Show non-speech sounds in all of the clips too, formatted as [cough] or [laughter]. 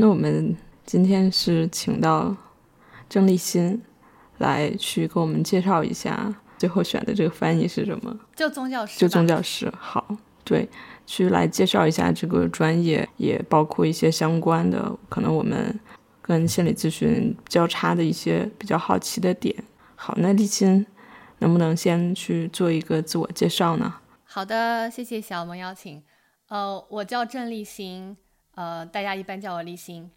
那我们今天是请到郑立新来去给我们介绍一下，最后选的这个翻译是什么？就宗教师，就宗教师。好，对，去来介绍一下这个专业，也包括一些相关的，可能我们跟心理咨询交叉的一些比较好奇的点。好，那立新能不能先去做一个自我介绍呢？好的，谢谢小萌邀请。呃，我叫郑立新，呃，大家一般叫我立新。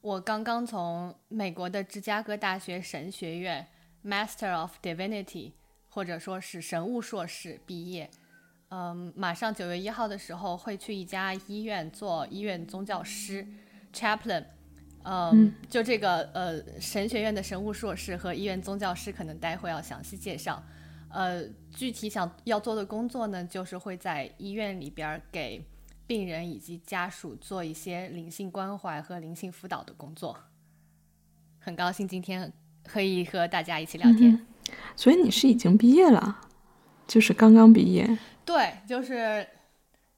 我刚刚从美国的芝加哥大学神学院 Master of Divinity，或者说是神务硕士毕业。嗯，马上九月一号的时候会去一家医院做医院宗教师 Chaplain。嗯，就这个呃神学院的神务硕士和医院宗教师，可能待会要详细介绍。呃，具体想要做的工作呢，就是会在医院里边给。病人以及家属做一些灵性关怀和灵性辅导的工作，很高兴今天可以和大家一起聊天。所以你是已经毕业了，就是刚刚毕业？对，就是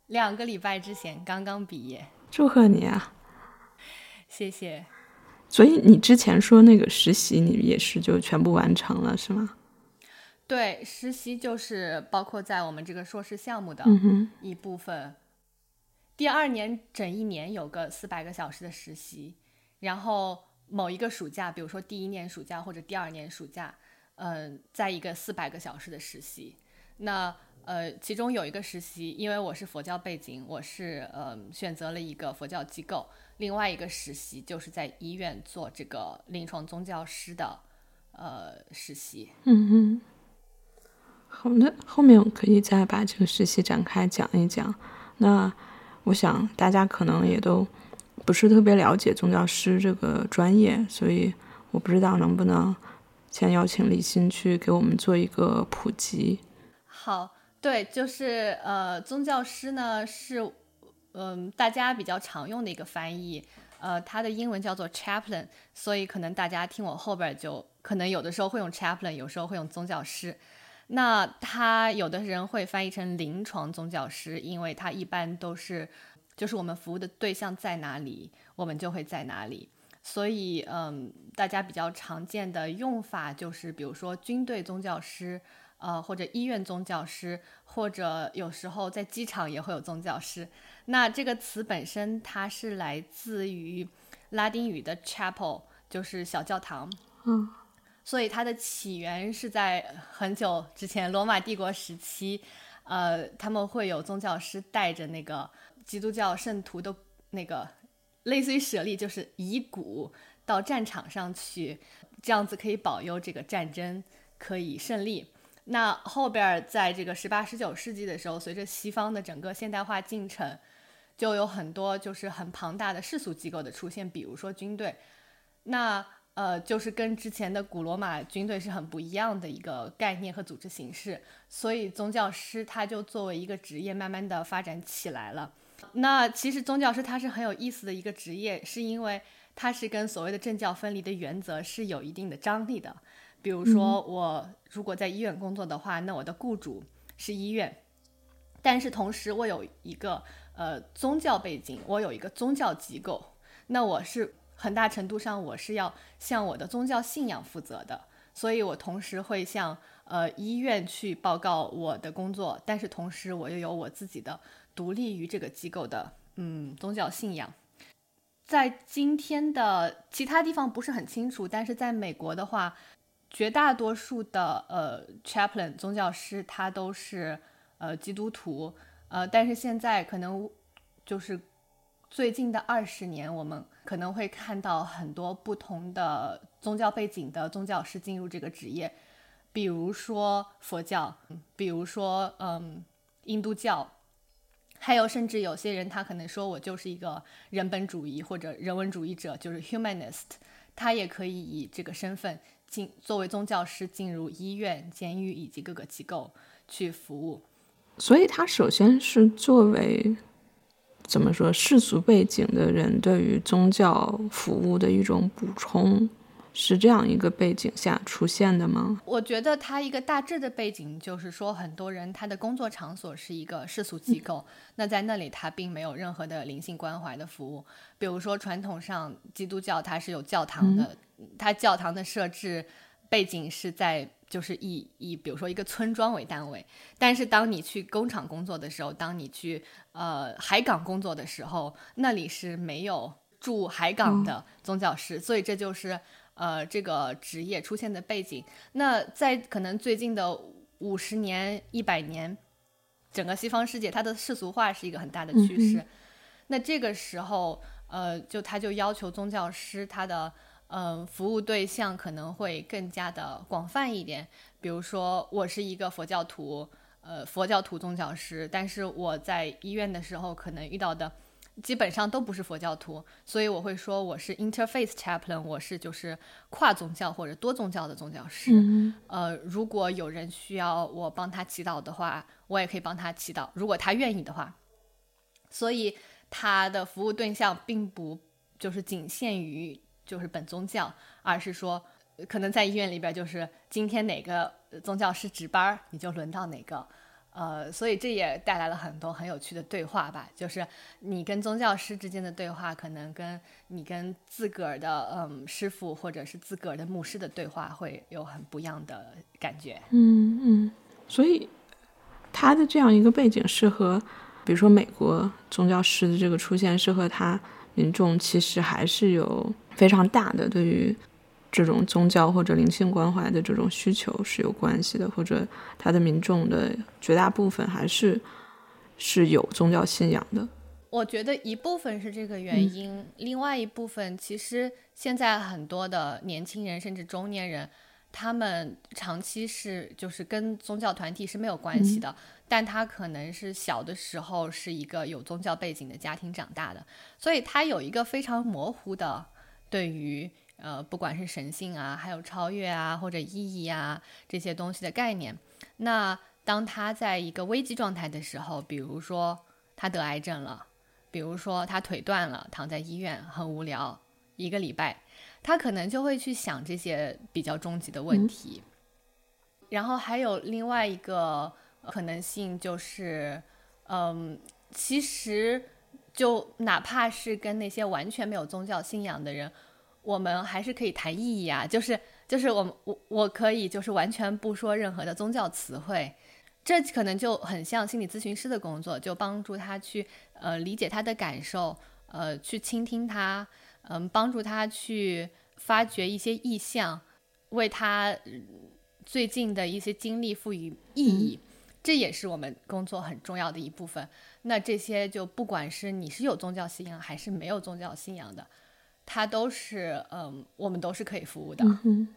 两个礼拜之前刚刚毕业。祝贺你啊！谢谢。所以你之前说那个实习，你也是就全部完成了，是吗？对，实习就是包括在我们这个硕士项目的一部分。第二年整一年有个四百个小时的实习，然后某一个暑假，比如说第一年暑假或者第二年暑假，嗯，在一个四百个小时的实习。那呃，其中有一个实习，因为我是佛教背景，我是呃选择了一个佛教机构。另外一个实习就是在医院做这个临床宗教师的呃实习。嗯嗯，好的，后面我可以再把这个实习展开讲一讲。那。我想大家可能也都不是特别了解宗教师这个专业，所以我不知道能不能先邀请李欣去给我们做一个普及。好，对，就是呃，宗教师呢是嗯大家比较常用的一个翻译，呃，它的英文叫做 chaplain，所以可能大家听我后边就可能有的时候会用 chaplain，有时候会用宗教师。那他有的人会翻译成临床宗教师，因为他一般都是，就是我们服务的对象在哪里，我们就会在哪里。所以，嗯，大家比较常见的用法就是，比如说军队宗教师，呃，或者医院宗教师，或者有时候在机场也会有宗教师。那这个词本身它是来自于拉丁语的 chapel，就是小教堂。嗯。所以它的起源是在很久之前，罗马帝国时期，呃，他们会有宗教师带着那个基督教圣徒的那个类似于舍利，就是遗骨到战场上去，这样子可以保佑这个战争可以胜利。那后边在这个十八、十九世纪的时候，随着西方的整个现代化进程，就有很多就是很庞大的世俗机构的出现，比如说军队，那。呃，就是跟之前的古罗马军队是很不一样的一个概念和组织形式，所以宗教师他就作为一个职业慢慢的发展起来了。那其实宗教师他是很有意思的一个职业，是因为他是跟所谓的政教分离的原则是有一定的张力的。比如说我如果在医院工作的话，那我的雇主是医院，但是同时我有一个呃宗教背景，我有一个宗教机构，那我是。很大程度上，我是要向我的宗教信仰负责的，所以我同时会向呃医院去报告我的工作，但是同时我又有我自己的独立于这个机构的嗯宗教信仰。在今天的其他地方不是很清楚，但是在美国的话，绝大多数的呃 chaplain 宗教师他都是呃基督徒，呃，但是现在可能就是最近的二十年我们。可能会看到很多不同的宗教背景的宗教师进入这个职业，比如说佛教，比如说嗯印度教，还有甚至有些人他可能说我就是一个人本主义或者人文主义者，就是 humanist，他也可以以这个身份进作为宗教师进入医院、监狱以及各个机构去服务。所以他首先是作为。怎么说？世俗背景的人对于宗教服务的一种补充，是这样一个背景下出现的吗？我觉得它一个大致的背景就是说，很多人他的工作场所是一个世俗机构，那在那里他并没有任何的灵性关怀的服务。比如说传统上基督教它是有教堂的，它教堂的设置背景是在就是以以比如说一个村庄为单位，但是当你去工厂工作的时候，当你去呃海港工作的时候，那里是没有驻海港的宗教师，所以这就是呃这个职业出现的背景。那在可能最近的五十年、一百年，整个西方世界它的世俗化是一个很大的趋势。那这个时候，呃，就他就要求宗教师他的。嗯，服务对象可能会更加的广泛一点。比如说，我是一个佛教徒，呃，佛教徒宗教师，但是我在医院的时候可能遇到的基本上都不是佛教徒，所以我会说我是 interfaith chaplain，我是就是跨宗教或者多宗教的宗教师。呃，如果有人需要我帮他祈祷的话，我也可以帮他祈祷，如果他愿意的话。所以他的服务对象并不就是仅限于。就是本宗教，而是说，可能在医院里边，就是今天哪个宗教师值班，你就轮到哪个，呃，所以这也带来了很多很有趣的对话吧。就是你跟宗教师之间的对话，可能跟你跟自个儿的嗯师傅或者是自个儿的牧师的对话，会有很不一样的感觉。嗯嗯，所以他的这样一个背景是和，比如说美国宗教师的这个出现，是和他民众其实还是有。非常大的对于这种宗教或者灵性关怀的这种需求是有关系的，或者他的民众的绝大部分还是是有宗教信仰的。我觉得一部分是这个原因，另外一部分其实现在很多的年轻人甚至中年人，他们长期是就是跟宗教团体是没有关系的，但他可能是小的时候是一个有宗教背景的家庭长大的，所以他有一个非常模糊的。对于呃，不管是神性啊，还有超越啊，或者意义啊这些东西的概念，那当他在一个危机状态的时候，比如说他得癌症了，比如说他腿断了，躺在医院很无聊一个礼拜，他可能就会去想这些比较终极的问题。然后还有另外一个可能性就是，嗯，其实。就哪怕是跟那些完全没有宗教信仰的人，我们还是可以谈意义啊。就是就是我我我可以就是完全不说任何的宗教词汇，这可能就很像心理咨询师的工作，就帮助他去呃理解他的感受，呃去倾听他，嗯帮助他去发掘一些意向，为他最近的一些经历赋予意义。这也是我们工作很重要的一部分。那这些就不管是你是有宗教信仰还是没有宗教信仰的，它都是嗯，我们都是可以服务的。嗯，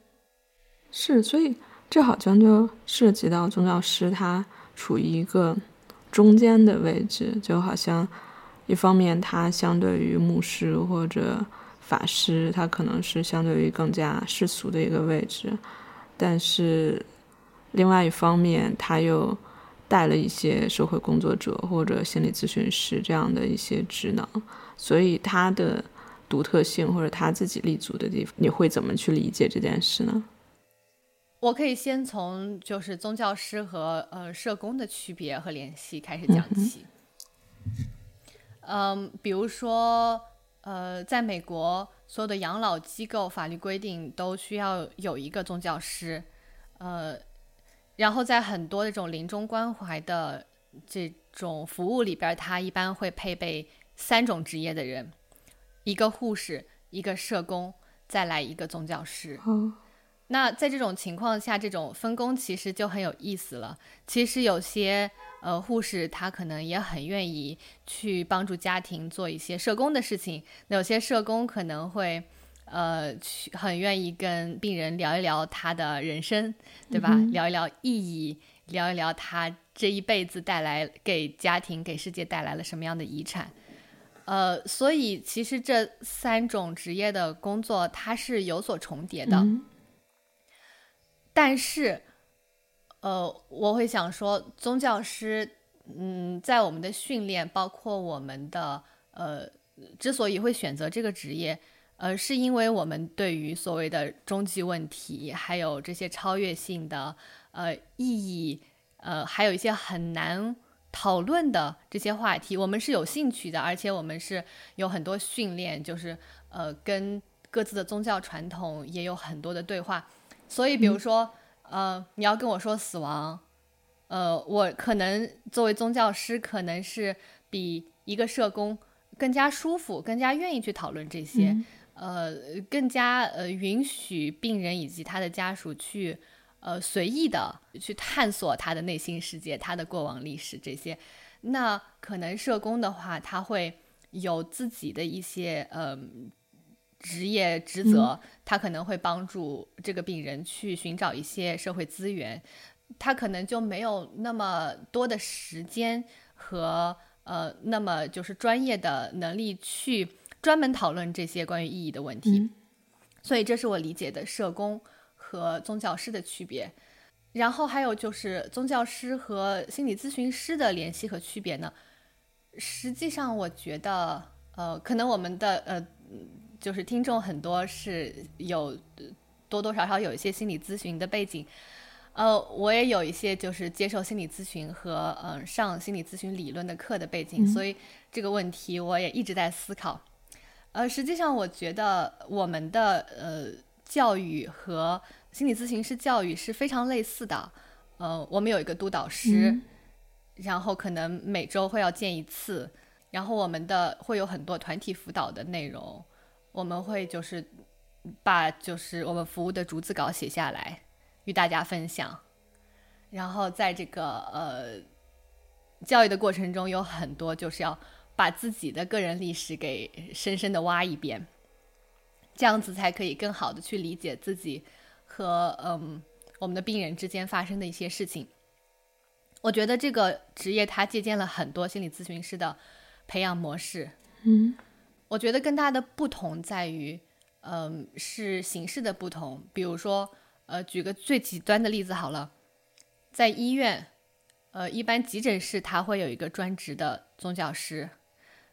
是，所以这好像就涉及到宗教师他处于一个中间的位置，就好像一方面他相对于牧师或者法师，他可能是相对于更加世俗的一个位置，但是另外一方面他又。带了一些社会工作者或者心理咨询师这样的一些职能，所以他的独特性或者他自己立足的地方，你会怎么去理解这件事呢？我可以先从就是宗教师和呃社工的区别和联系开始讲起。嗯，比如说呃，在美国，所有的养老机构法律规定都需要有一个宗教师，呃。然后在很多这种临终关怀的这种服务里边，它一般会配备三种职业的人：一个护士，一个社工，再来一个宗教师。那在这种情况下，这种分工其实就很有意思了。其实有些呃护士他可能也很愿意去帮助家庭做一些社工的事情，有些社工可能会。呃，去很愿意跟病人聊一聊他的人生，对吧？聊一聊意义，聊一聊他这一辈子带来给家庭、给世界带来了什么样的遗产。呃，所以其实这三种职业的工作它是有所重叠的。但是，呃，我会想说，宗教师，嗯，在我们的训练，包括我们的呃，之所以会选择这个职业。呃，是因为我们对于所谓的终极问题，还有这些超越性的呃意义，呃，还有一些很难讨论的这些话题，我们是有兴趣的，而且我们是有很多训练，就是呃跟各自的宗教传统也有很多的对话。所以，比如说，呃，你要跟我说死亡，呃，我可能作为宗教师，可能是比一个社工更加舒服，更加愿意去讨论这些。呃，更加呃允许病人以及他的家属去，呃随意的去探索他的内心世界、他的过往历史这些。那可能社工的话，他会有自己的一些呃职业职责，他可能会帮助这个病人去寻找一些社会资源，他可能就没有那么多的时间和呃那么就是专业的能力去。专门讨论这些关于意义的问题，所以这是我理解的社工和宗教师的区别。然后还有就是宗教师和心理咨询师的联系和区别呢？实际上，我觉得，呃，可能我们的呃，就是听众很多是有多多少少有一些心理咨询的背景，呃，我也有一些就是接受心理咨询和嗯上心理咨询理论的课的背景，所以这个问题我也一直在思考。呃，实际上我觉得我们的呃教育和心理咨询师教育是非常类似的。呃，我们有一个督导师，然后可能每周会要见一次，然后我们的会有很多团体辅导的内容，我们会就是把就是我们服务的逐字稿写下来与大家分享，然后在这个呃教育的过程中有很多就是要。把自己的个人历史给深深的挖一遍，这样子才可以更好的去理解自己和嗯我们的病人之间发生的一些事情。我觉得这个职业它借鉴了很多心理咨询师的培养模式。嗯，我觉得更大的不同在于，嗯，是形式的不同。比如说，呃，举个最极端的例子好了，在医院，呃，一般急诊室它会有一个专职的宗教师。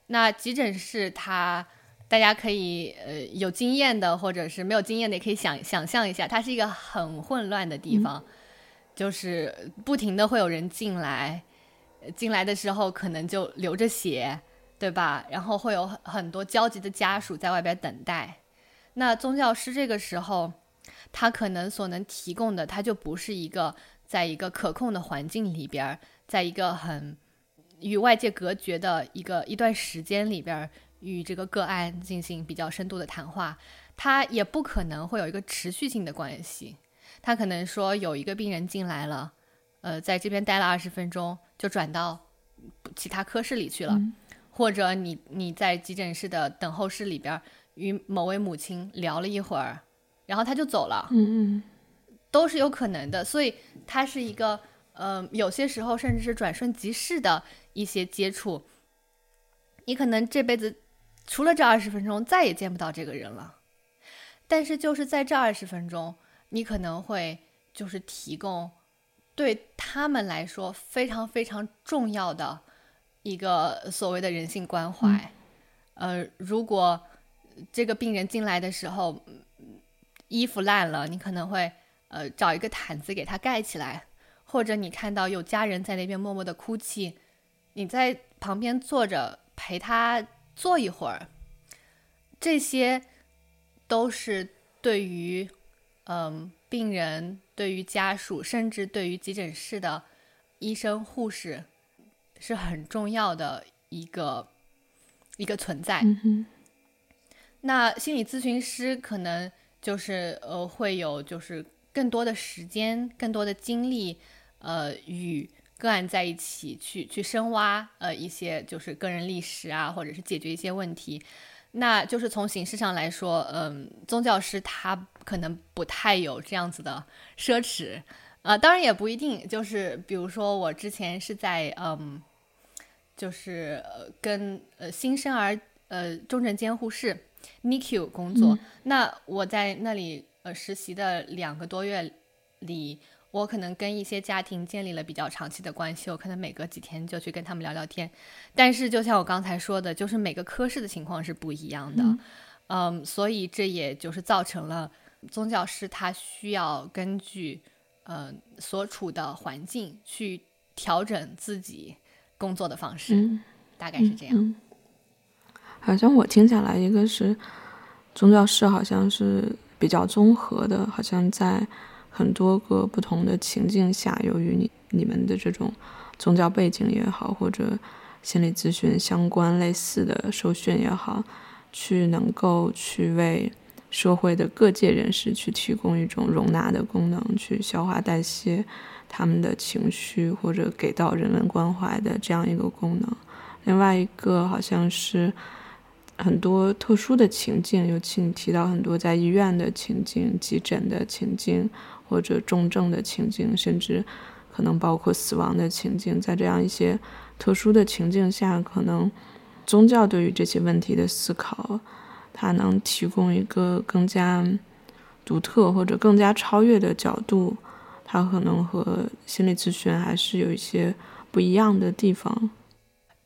那急诊室，它大家可以呃有经验的，或者是没有经验的，也可以想想象一下，它是一个很混乱的地方，就是不停的会有人进来，进来的时候可能就流着血，对吧？然后会有很很多焦急的家属在外边等待。那宗教师这个时候，他可能所能提供的，他就不是一个在一个可控的环境里边，在一个很。与外界隔绝的一个一段时间里边，与这个个案进行比较深度的谈话，他也不可能会有一个持续性的关系。他可能说有一个病人进来了，呃，在这边待了二十分钟，就转到其他科室里去了，或者你你在急诊室的等候室里边与某位母亲聊了一会儿，然后他就走了，嗯嗯，都是有可能的。所以它是一个，呃，有些时候甚至是转瞬即逝的。一些接触，你可能这辈子除了这二十分钟再也见不到这个人了。但是就是在这二十分钟，你可能会就是提供对他们来说非常非常重要的一个所谓的人性关怀。呃，如果这个病人进来的时候衣服烂了，你可能会呃找一个毯子给他盖起来，或者你看到有家人在那边默默的哭泣。你在旁边坐着陪他坐一会儿，这些都是对于嗯病人、对于家属，甚至对于急诊室的医生、护士是很重要的一个一个存在。那心理咨询师可能就是呃会有就是更多的时间、更多的精力，呃与。个案在一起去去深挖呃一些就是个人历史啊，或者是解决一些问题，那就是从形式上来说，嗯，宗教师他可能不太有这样子的奢侈，呃，当然也不一定，就是比如说我之前是在嗯，就是跟呃新生儿呃重症监护室 NICU 工作，那我在那里呃实习的两个多月里。我可能跟一些家庭建立了比较长期的关系，我可能每隔几天就去跟他们聊聊天。但是，就像我刚才说的，就是每个科室的情况是不一样的。嗯，所以这也就是造成了宗教师他需要根据呃所处的环境去调整自己工作的方式，大概是这样。好像我听下来，一个是宗教师好像是比较综合的，好像在很多个不同的情境下，由于你你们的这种宗教背景也好，或者心理咨询相关类似的受训也好，去能够去为社会的各界人士去提供一种容纳的功能，去消化代谢他们的情绪，或者给到人文关怀的这样一个功能。另外一个好像是。很多特殊的情境，尤其你提到很多在医院的情境、急诊的情境，或者重症的情境，甚至可能包括死亡的情境，在这样一些特殊的情境下，可能宗教对于这些问题的思考，它能提供一个更加独特或者更加超越的角度，它可能和心理咨询还是有一些不一样的地方。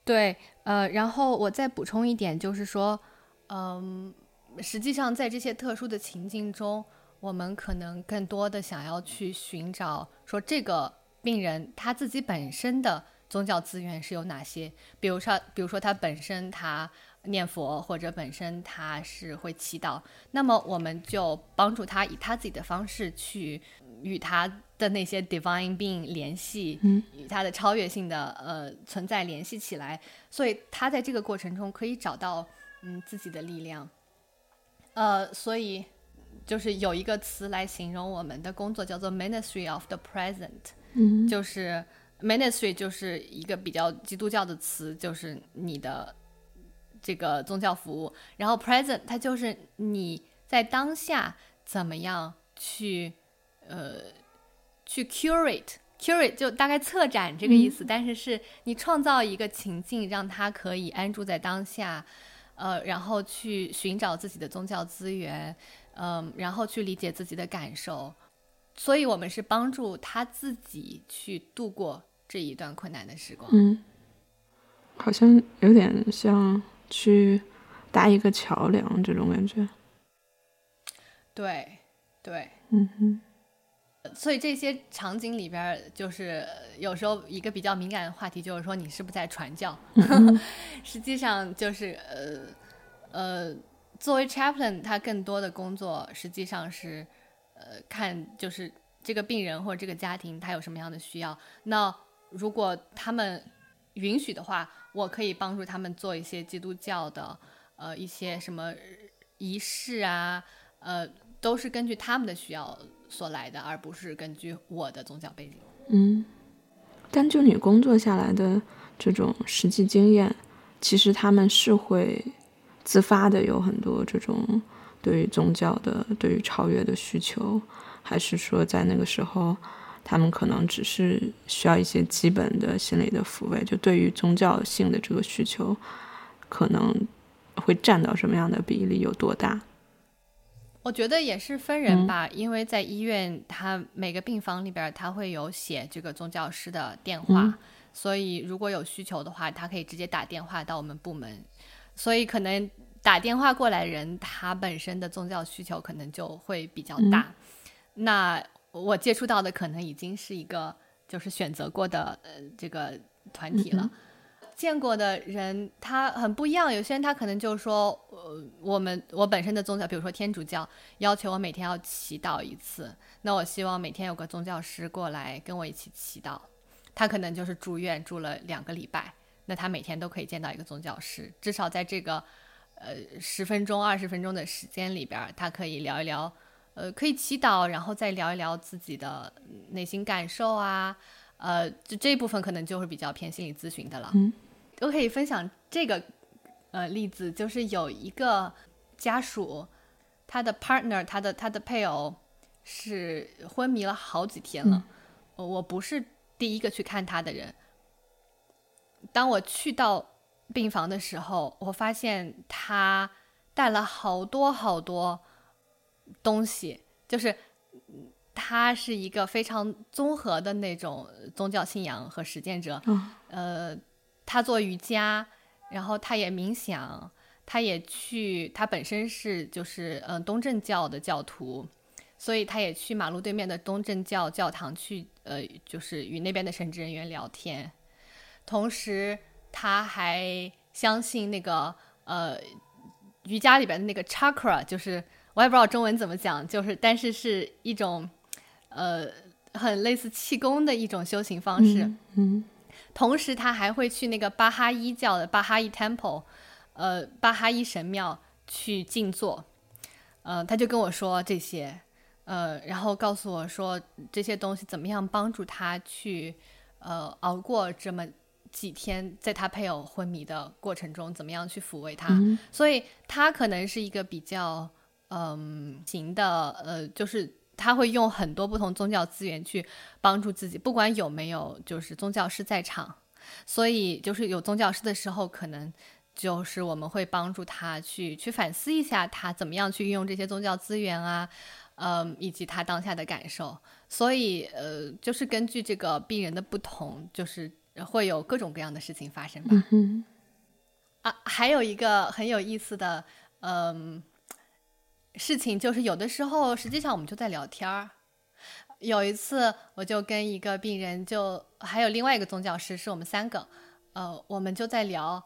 对。呃，然后我再补充一点，就是说，嗯，实际上在这些特殊的情境中，我们可能更多的想要去寻找，说这个病人他自己本身的宗教资源是有哪些，比如说，比如说他本身他念佛，或者本身他是会祈祷，那么我们就帮助他以他自己的方式去与他。的那些 divine being 联系，嗯与他的超越性的呃存在联系起来，所以他在这个过程中可以找到嗯自己的力量，呃，所以就是有一个词来形容我们的工作叫做 ministry of the present，嗯，就是 ministry 就是一个比较基督教的词，就是你的这个宗教服务，然后 present 它就是你在当下怎么样去呃。去 curate，curate 就大概策展这个意思，但是是你创造一个情境，让他可以安住在当下，呃，然后去寻找自己的宗教资源，嗯，然后去理解自己的感受，所以我们是帮助他自己去度过这一段困难的时光。嗯，好像有点像去搭一个桥梁这种感觉。对，对，嗯哼。所以这些场景里边，就是有时候一个比较敏感的话题，就是说你是不是在传教？[laughs] 实际上就是呃呃，作为 chaplain，他更多的工作实际上是呃看就是这个病人或者这个家庭他有什么样的需要。那如果他们允许的话，我可以帮助他们做一些基督教的呃一些什么仪式啊，呃，都是根据他们的需要。所来的，而不是根据我的宗教背景。嗯，但就你工作下来的这种实际经验，其实他们是会自发的有很多这种对于宗教的、对于超越的需求，还是说在那个时候，他们可能只是需要一些基本的心理的抚慰？就对于宗教性的这个需求，可能会占到什么样的比例，有多大？我觉得也是分人吧，因为在医院，他每个病房里边他会有写这个宗教师的电话，所以如果有需求的话，他可以直接打电话到我们部门。所以可能打电话过来人，他本身的宗教需求可能就会比较大。那我接触到的可能已经是一个就是选择过的呃这个团体了。见过的人他很不一样，有些人他可能就是说，呃，我们我本身的宗教，比如说天主教，要求我每天要祈祷一次，那我希望每天有个宗教师过来跟我一起祈祷。他可能就是住院住了两个礼拜，那他每天都可以见到一个宗教师，至少在这个呃十分钟、二十分钟的时间里边，他可以聊一聊，呃，可以祈祷，然后再聊一聊自己的内心感受啊，呃，就这一部分可能就会比较偏心理咨询的了。我可以分享这个呃例子，就是有一个家属，他的 partner，他的他的配偶是昏迷了好几天了。我不是第一个去看他的人。当我去到病房的时候，我发现他带了好多好多东西，就是他是一个非常综合的那种宗教信仰和实践者。呃。他做瑜伽，然后他也冥想，他也去，他本身是就是嗯东正教的教徒，所以他也去马路对面的东正教教堂去，呃，就是与那边的神职人员聊天。同时，他还相信那个呃瑜伽里边的那个 chakra，就是我也不知道中文怎么讲，就是但是是一种呃很类似气功的一种修行方式。嗯。同时，他还会去那个巴哈伊教的巴哈伊 temple，呃，巴哈伊神庙去静坐。呃，他就跟我说这些，呃，然后告诉我说这些东西怎么样帮助他去，呃，熬过这么几天，在他配偶昏迷的过程中，怎么样去抚慰他。所以，他可能是一个比较，嗯，行的，呃，就是。他会用很多不同宗教资源去帮助自己，不管有没有就是宗教师在场，所以就是有宗教师的时候，可能就是我们会帮助他去去反思一下他怎么样去运用这些宗教资源啊，嗯，以及他当下的感受。所以呃，就是根据这个病人的不同，就是会有各种各样的事情发生吧。啊，还有一个很有意思的，嗯。事情就是有的时候，实际上我们就在聊天儿。有一次，我就跟一个病人，就还有另外一个宗教师，是我们三个，呃，我们就在聊，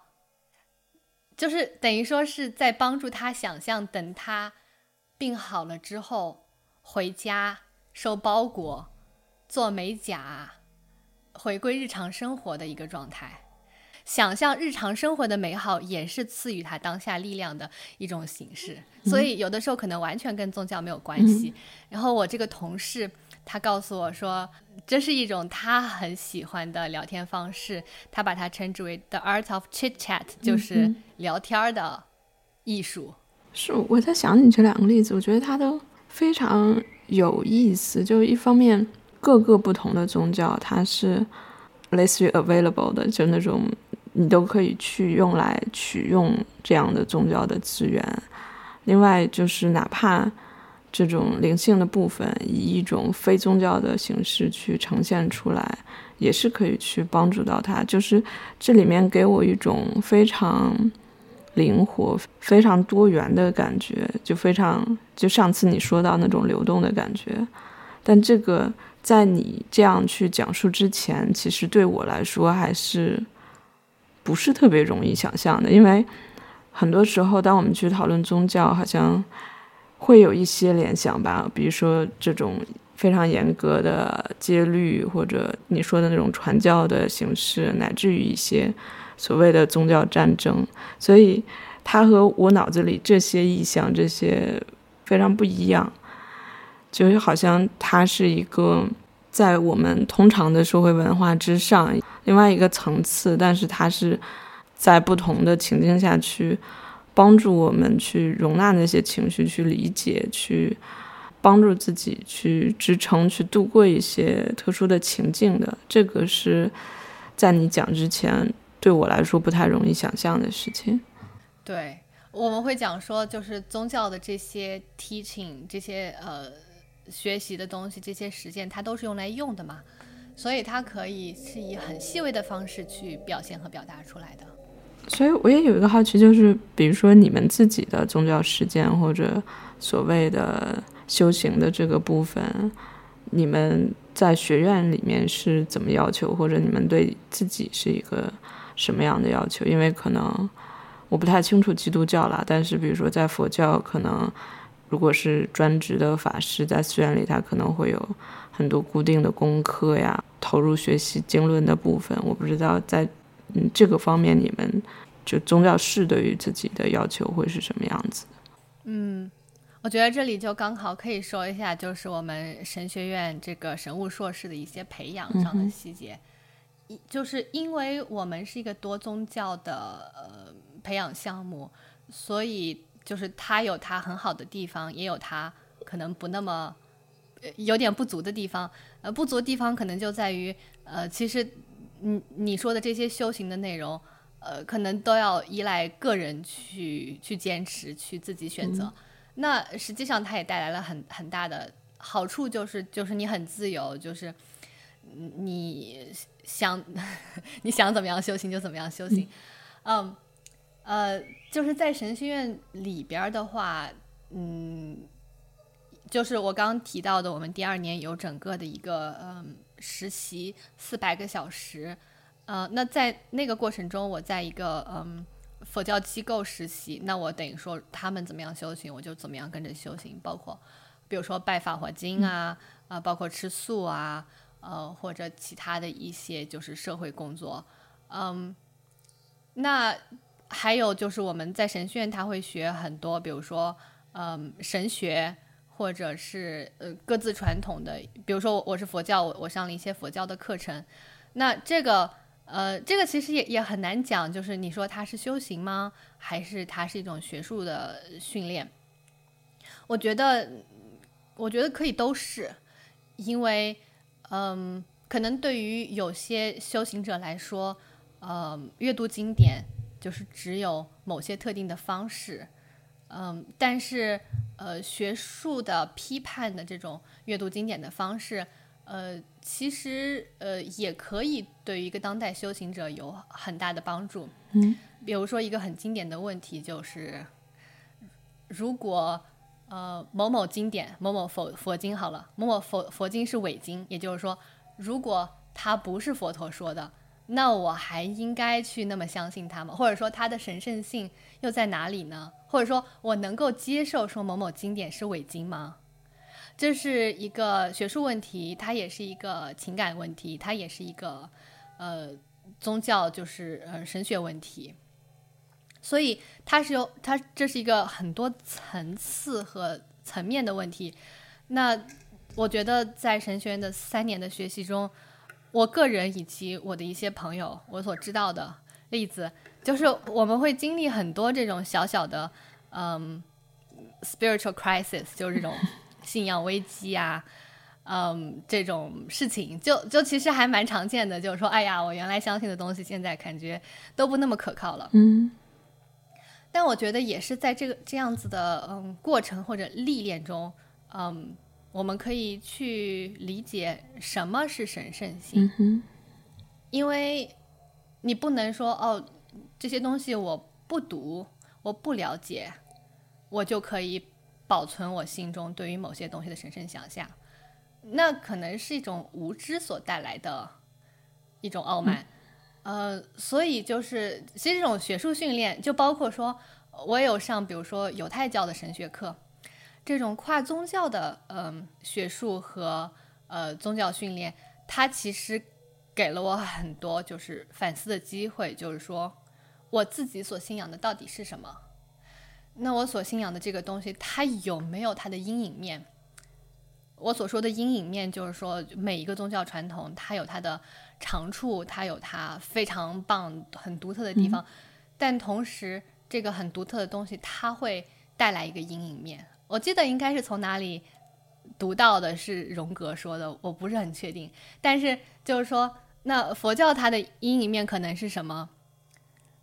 就是等于说是在帮助他想象，等他病好了之后回家收包裹、做美甲、回归日常生活的一个状态。想象日常生活的美好，也是赐予他当下力量的一种形式。所以有的时候可能完全跟宗教没有关系。然后我这个同事他告诉我说，这是一种他很喜欢的聊天方式，他把它称之为 “the art of chit chat”，就是聊天的艺术。是我在想你这两个例子，我觉得它都非常有意思。就一方面，各个不同的宗教，它是类似于 available 的，就那种。你都可以去用来取用这样的宗教的资源。另外，就是哪怕这种灵性的部分以一种非宗教的形式去呈现出来，也是可以去帮助到他。就是这里面给我一种非常灵活、非常多元的感觉，就非常就上次你说到那种流动的感觉。但这个在你这样去讲述之前，其实对我来说还是。不是特别容易想象的，因为很多时候，当我们去讨论宗教，好像会有一些联想吧，比如说这种非常严格的戒律，或者你说的那种传教的形式，乃至于一些所谓的宗教战争。所以，它和我脑子里这些意象这些非常不一样，就是好像它是一个。在我们通常的社会文化之上，另外一个层次，但是它是在不同的情境下去帮助我们去容纳那些情绪，去理解，去帮助自己去支撑，去度过一些特殊的情境的。这个是在你讲之前，对我来说不太容易想象的事情。对，我们会讲说，就是宗教的这些 teaching，这些呃。学习的东西，这些实践它都是用来用的嘛，所以它可以是以很细微的方式去表现和表达出来的。所以我也有一个好奇，就是比如说你们自己的宗教实践或者所谓的修行的这个部分，你们在学院里面是怎么要求，或者你们对自己是一个什么样的要求？因为可能我不太清楚基督教啦，但是比如说在佛教可能。如果是专职的法师，在寺院里，他可能会有很多固定的功课呀，投入学习经论的部分。我不知道在嗯这个方面，你们就宗教士对于自己的要求会是什么样子？嗯，我觉得这里就刚好可以说一下，就是我们神学院这个神物硕士的一些培养上的细节。一就是因为我们是一个多宗教的呃培养项目，所以。就是它有它很好的地方，也有它可能不那么有点不足的地方。呃，不足的地方可能就在于，呃，其实你你说的这些修行的内容，呃，可能都要依赖个人去去坚持，去自己选择。那实际上它也带来了很很大的好处，就是就是你很自由，就是你想 [laughs] 你想怎么样修行就怎么样修行。嗯。呃，就是在神学院里边的话，嗯，就是我刚刚提到的，我们第二年有整个的一个嗯实习四百个小时，呃，那在那个过程中，我在一个嗯佛教机构实习，那我等于说他们怎么样修行，我就怎么样跟着修行，包括比如说拜法华经啊，啊，包括吃素啊，呃，或者其他的一些就是社会工作，嗯，那。还有就是我们在神学院，他会学很多，比如说，嗯，神学，或者是呃各自传统的，比如说我我是佛教，我我上了一些佛教的课程。那这个呃，这个其实也也很难讲，就是你说它是修行吗？还是它是一种学术的训练？我觉得，我觉得可以都是，因为嗯，可能对于有些修行者来说，呃，阅读经典。就是只有某些特定的方式，嗯，但是呃，学术的批判的这种阅读经典的方式，呃，其实呃也可以对于一个当代修行者有很大的帮助。嗯，比如说一个很经典的问题就是，如果呃某某经典某某佛佛经好了，某某佛佛经是伪经，也就是说，如果它不是佛陀说的。那我还应该去那么相信他吗？或者说他的神圣性又在哪里呢？或者说我能够接受说某某经典是伪经吗？这是一个学术问题，它也是一个情感问题，它也是一个呃宗教就是呃神学问题。所以它是有它这是一个很多层次和层面的问题。那我觉得在神学院的三年的学习中。我个人以及我的一些朋友，我所知道的例子，就是我们会经历很多这种小小的，嗯，spiritual crisis，就是这种 [laughs] 信仰危机啊，嗯，这种事情，就就其实还蛮常见的，就是说，哎呀，我原来相信的东西，现在感觉都不那么可靠了。嗯，但我觉得也是在这个这样子的嗯过程或者历练中，嗯。我们可以去理解什么是神圣性，因为你不能说哦，这些东西我不读，我不了解，我就可以保存我心中对于某些东西的神圣想象，那可能是一种无知所带来的一种傲慢。呃，所以就是其实这种学术训练，就包括说我有上，比如说犹太教的神学课。这种跨宗教的嗯学术和呃宗教训练，它其实给了我很多就是反思的机会，就是说我自己所信仰的到底是什么？那我所信仰的这个东西，它有没有它的阴影面？我所说的阴影面，就是说每一个宗教传统，它有它的长处，它有它非常棒、很独特的地方，但同时这个很独特的东西，它会带来一个阴影面。我记得应该是从哪里读到的，是荣格说的，我不是很确定。但是就是说，那佛教它的阴影面可能是什么？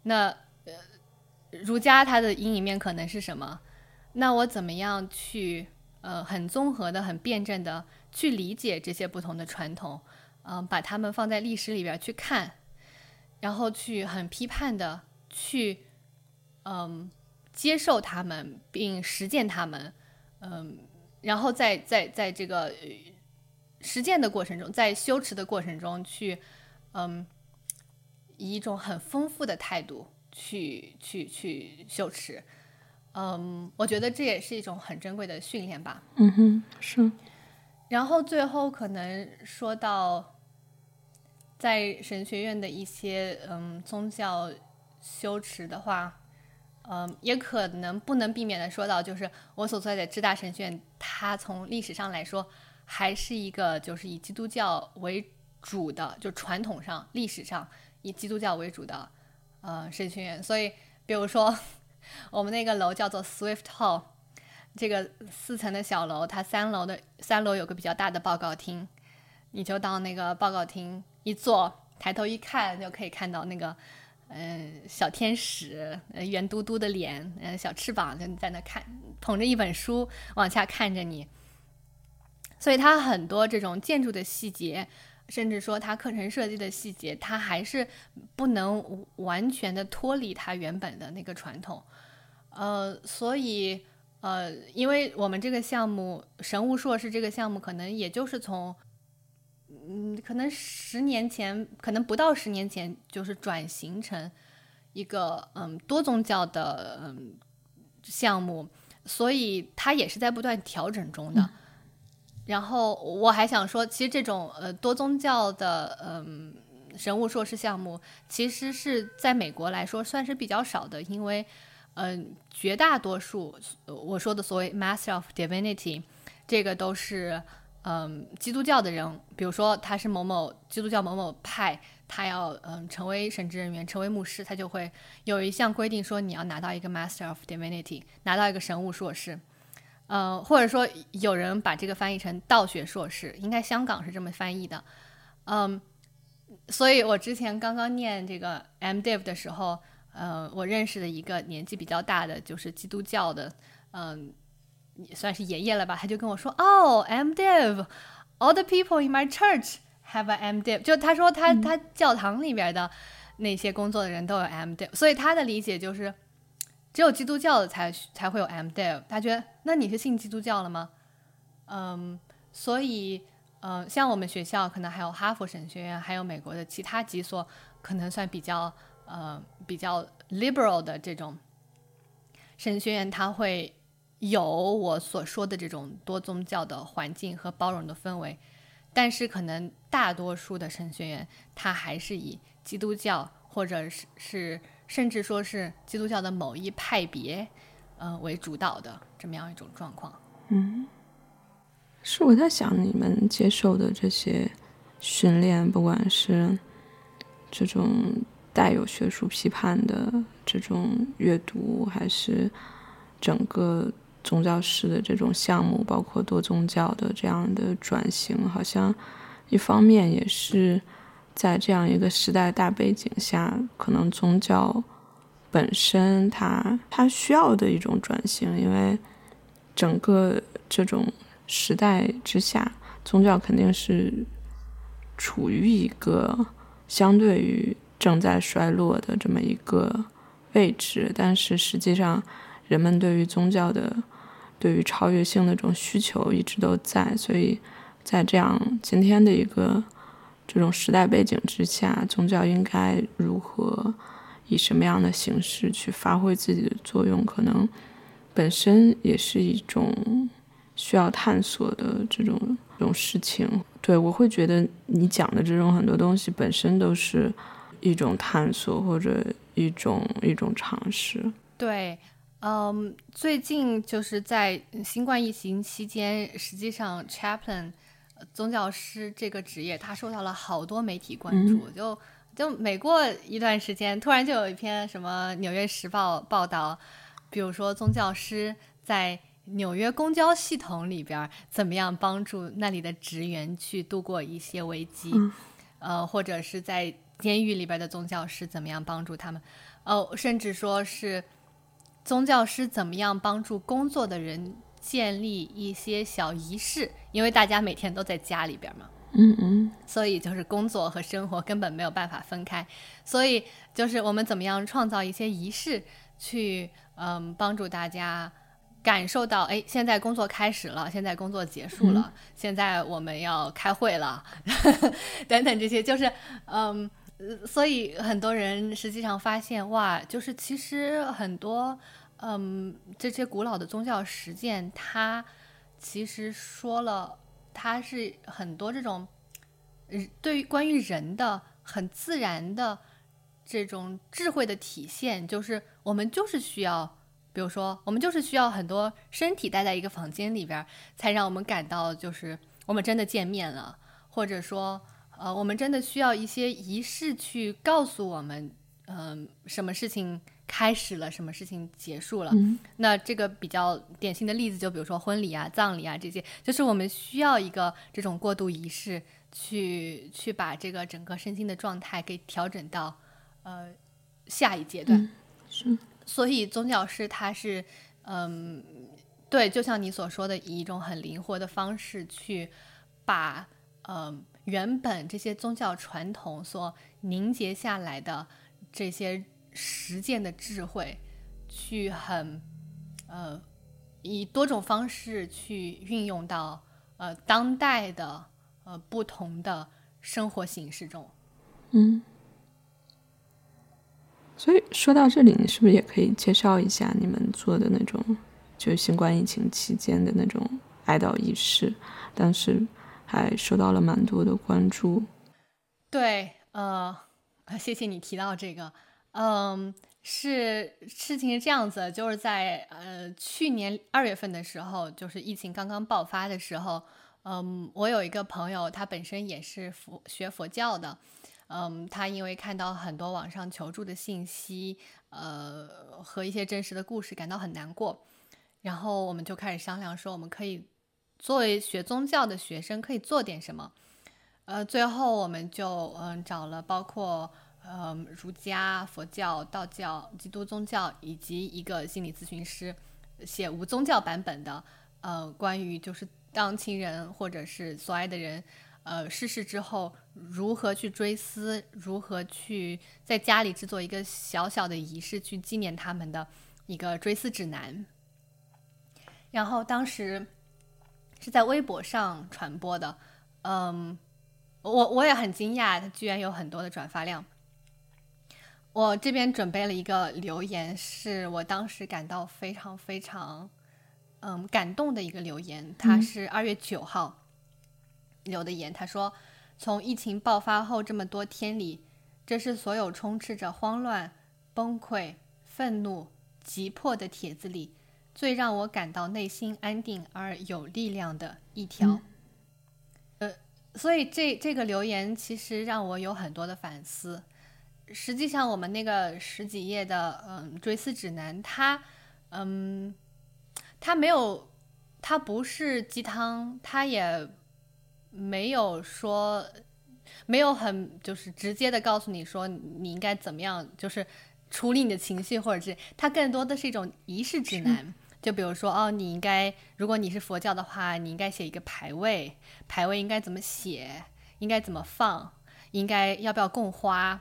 那呃，儒家它的阴影面可能是什么？那我怎么样去呃很综合的、很辩证的去理解这些不同的传统？嗯，把它们放在历史里边去看，然后去很批判的去嗯。接受他们并实践他们，嗯，然后在在在这个实践的过程中，在修持的过程中去，嗯，以一种很丰富的态度去去去修持，嗯，我觉得这也是一种很珍贵的训练吧。嗯哼，是。然后最后可能说到，在神学院的一些嗯宗教修持的话。嗯，也可能不能避免的说到，就是我所在的智大神学院，它从历史上来说，还是一个就是以基督教为主的，就传统上历史上以基督教为主的呃神学院。所以，比如说 [laughs] 我们那个楼叫做 Swift Hall，这个四层的小楼，它三楼的三楼有个比较大的报告厅，你就到那个报告厅一坐，抬头一看就可以看到那个。嗯，小天使，圆嘟嘟的脸，嗯，小翅膀就在那看，捧着一本书往下看着你。所以它很多这种建筑的细节甚至说它课程设计的细节，它还是不能完全的脱离它原本的那个传统。呃，所以呃，因为我们这个项目神物硕士这个项目，可能也就是从嗯，可能十年前，可能不到十年前，就是转型成一个嗯多宗教的嗯项目，所以它也是在不断调整中的。然后我还想说，其实这种呃多宗教的嗯神物硕士项目，其实是在美国来说算是比较少的，因为嗯绝大多数我说的所谓 Master of Divinity，这个都是嗯基督教的人，比如说他是某某基督教某某派，他要嗯成为神职人员，成为牧师，他就会有一项规定说你要拿到一个 Master of Divinity，拿到一个神物硕士。呃，或者说有人把这个翻译成道学硕士，应该香港是这么翻译的，嗯，所以我之前刚刚念这个 MDiv 的时候，呃，我认识的一个年纪比较大的，就是基督教的，嗯，也算是爷爷了吧，他就跟我说，哦，MDiv，all the people in my church have a MDiv，就他说他他教堂里边的那些工作的人都有 MDiv，所以他的理解就是。只有基督教的才才会有 M. Dev，他觉得那你是信基督教了吗？嗯，所以嗯，像我们学校可能还有哈佛神学院，还有美国的其他几所可能算比较呃比较 liberal 的这种神学院，他会有我所说的这种多宗教的环境和包容的氛围，但是可能大多数的神学院它还是以基督教或者是是。甚至说是基督教的某一派别，呃为主导的这么样一种状况。嗯，是我在想，你们接受的这些训练，不管是这种带有学术批判的这种阅读，还是整个宗教师的这种项目，包括多宗教的这样的转型，好像一方面也是。在这样一个时代大背景下，可能宗教本身它它需要的一种转型，因为整个这种时代之下，宗教肯定是处于一个相对于正在衰落的这么一个位置。但是实际上，人们对于宗教的对于超越性的这种需求一直都在，所以在这样今天的一个。这种时代背景之下，宗教应该如何以什么样的形式去发挥自己的作用？可能本身也是一种需要探索的这种这种事情。对我会觉得你讲的这种很多东西本身都是一种探索或者一种一种尝试。对，嗯，最近就是在新冠疫情期间，实际上 chaplain。宗教师这个职业，他受到了好多媒体关注。就就每过一段时间，突然就有一篇什么《纽约时报》报道，比如说宗教师在纽约公交系统里边怎么样帮助那里的职员去度过一些危机，呃，或者是在监狱里边的宗教师怎么样帮助他们，哦，甚至说是宗教师怎么样帮助工作的人。建立一些小仪式，因为大家每天都在家里边嘛，嗯嗯，所以就是工作和生活根本没有办法分开，所以就是我们怎么样创造一些仪式，去嗯帮助大家感受到，哎，现在工作开始了，现在工作结束了，现在我们要开会了，[laughs] 等等这些，就是嗯，所以很多人实际上发现，哇，就是其实很多。嗯，这些古老的宗教实践，它其实说了，它是很多这种，对于关于人的很自然的这种智慧的体现，就是我们就是需要，比如说，我们就是需要很多身体待在一个房间里边，才让我们感到就是我们真的见面了，或者说，呃，我们真的需要一些仪式去告诉我们，嗯，什么事情。开始了，什么事情结束了？那这个比较典型的例子，就比如说婚礼啊、葬礼啊这些，就是我们需要一个这种过渡仪式，去去把这个整个身心的状态给调整到呃下一阶段。是，所以宗教师他是嗯，对，就像你所说的，以一种很灵活的方式去把呃，原本这些宗教传统所凝结下来的这些实践的智慧，去很呃以多种方式去运用到呃当代的呃不同的生活形式中。嗯。所以说到这里，你是不是也可以介绍一下你们做的那种，就是新冠疫情期间的那种哀悼仪式？但是还受到了蛮多的关注。对，呃，[laughs] 谢谢你提到这个。嗯，是事情是这样子，就是在呃去年二月份的时候，就是疫情刚刚爆发的时候，嗯，我有一个朋友，他本身也是佛学佛教的。嗯，他因为看到很多网上求助的信息，呃，和一些真实的故事，感到很难过。然后我们就开始商量，说我们可以作为学宗教的学生可以做点什么。呃，最后我们就嗯找了包括嗯儒家、佛教、道教、基督宗教以及一个心理咨询师，写无宗教版本的，呃，关于就是当亲人或者是所爱的人。呃，逝世之后如何去追思，如何去在家里制作一个小小的仪式去纪念他们的一个追思指南。然后当时是在微博上传播的，嗯，我我也很惊讶，它居然有很多的转发量。我这边准备了一个留言，是我当时感到非常非常嗯感动的一个留言，他是二月九号。留的言，他说：“从疫情爆发后这么多天里，这是所有充斥着慌乱、崩溃、愤怒、急迫的帖子里，最让我感到内心安定而有力量的一条。”呃，所以这这个留言其实让我有很多的反思。实际上，我们那个十几页的嗯追思指南，它嗯，它没有，它不是鸡汤，它也。没有说，没有很就是直接的告诉你说你应该怎么样，就是处理你的情绪，或者是它更多的是一种仪式指南。就比如说哦，你应该如果你是佛教的话，你应该写一个牌位，牌位应该怎么写，应该怎么放，应该要不要供花，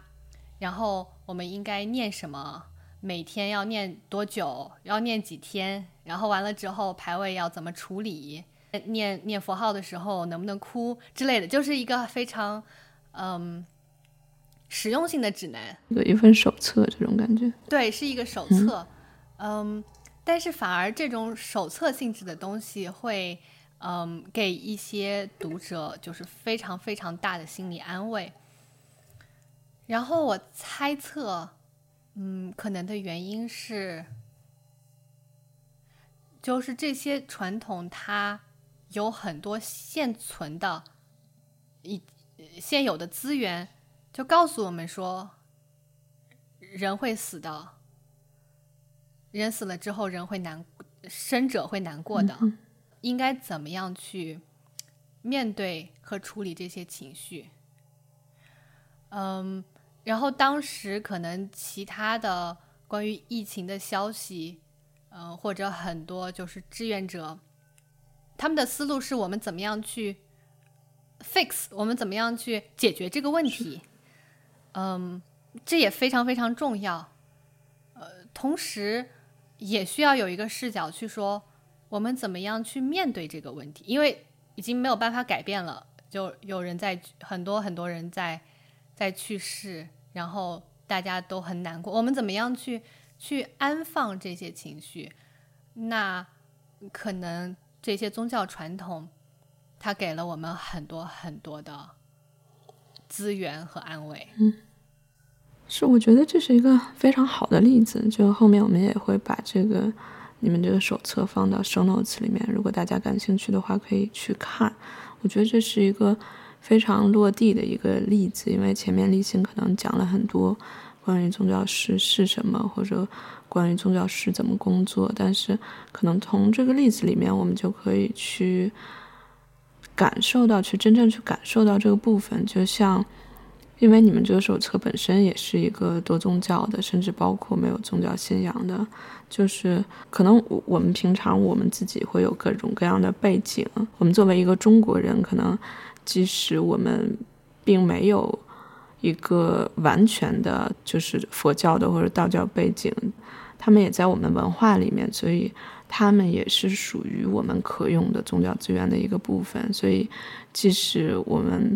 然后我们应该念什么，每天要念多久，要念几天，然后完了之后牌位要怎么处理。念念佛号的时候能不能哭之类的，就是一个非常嗯实用性的指南，有一份手册这种感觉。对，是一个手册，嗯，但是反而这种手册性质的东西会嗯给一些读者就是非常非常大的心理安慰。然后我猜测，嗯，可能的原因是，就是这些传统它。有很多现存的、以现有的资源，就告诉我们说，人会死的，人死了之后，人会难，生者会难过的，应该怎么样去面对和处理这些情绪？嗯，然后当时可能其他的关于疫情的消息，嗯，或者很多就是志愿者。他们的思路是我们怎么样去 fix，我们怎么样去解决这个问题？嗯，这也非常非常重要。呃，同时也需要有一个视角去说，我们怎么样去面对这个问题？因为已经没有办法改变了，就有人在很多很多人在在去世，然后大家都很难过。我们怎么样去去安放这些情绪？那可能。这些宗教传统，它给了我们很多很多的资源和安慰。是，我觉得这是一个非常好的例子。就后面我们也会把这个你们这个手册放到 show notes 里面，如果大家感兴趣的话，可以去看。我觉得这是一个非常落地的一个例子，因为前面立新可能讲了很多关于宗教师是什么，或者。关于宗教师怎么工作，但是可能从这个例子里面，我们就可以去感受到，去真正去感受到这个部分。就像，因为你们这个手册本身也是一个多宗教的，甚至包括没有宗教信仰的，就是可能我们平常我们自己会有各种各样的背景。我们作为一个中国人，可能即使我们并没有一个完全的，就是佛教的或者道教背景，他们也在我们文化里面，所以他们也是属于我们可用的宗教资源的一个部分。所以，即使我们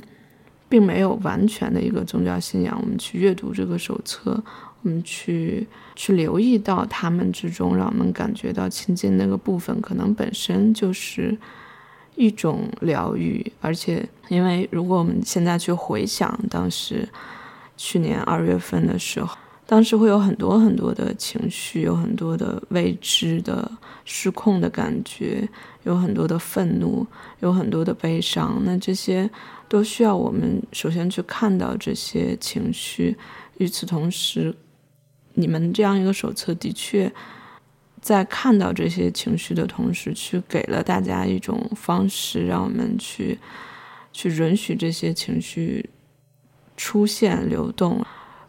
并没有完全的一个宗教信仰，我们去阅读这个手册，我们去去留意到他们之中，让我们感觉到亲近那个部分，可能本身就是一种疗愈。而且，因为如果我们现在去回想当时去年二月份的时候，当时会有很多很多的情绪，有很多的未知的失控的感觉，有很多的愤怒，有很多的悲伤。那这些。都需要我们首先去看到这些情绪，与此同时，你们这样一个手册的确在看到这些情绪的同时，去给了大家一种方式，让我们去去允许这些情绪出现流动，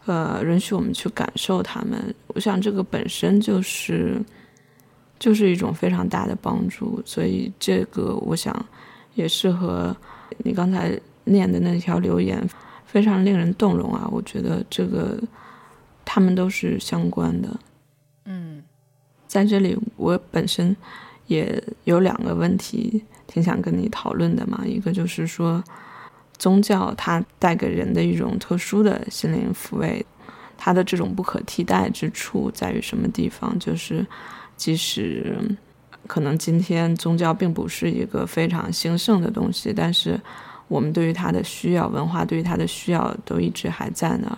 呃，允许我们去感受它们。我想这个本身就是就是一种非常大的帮助，所以这个我想也适合。你刚才念的那条留言非常令人动容啊！我觉得这个他们都是相关的。嗯，在这里我本身也有两个问题挺想跟你讨论的嘛。一个就是说，宗教它带给人的一种特殊的心灵抚慰，它的这种不可替代之处在于什么地方？就是即使。可能今天宗教并不是一个非常兴盛的东西，但是我们对于它的需要，文化对于它的需要都一直还在那儿。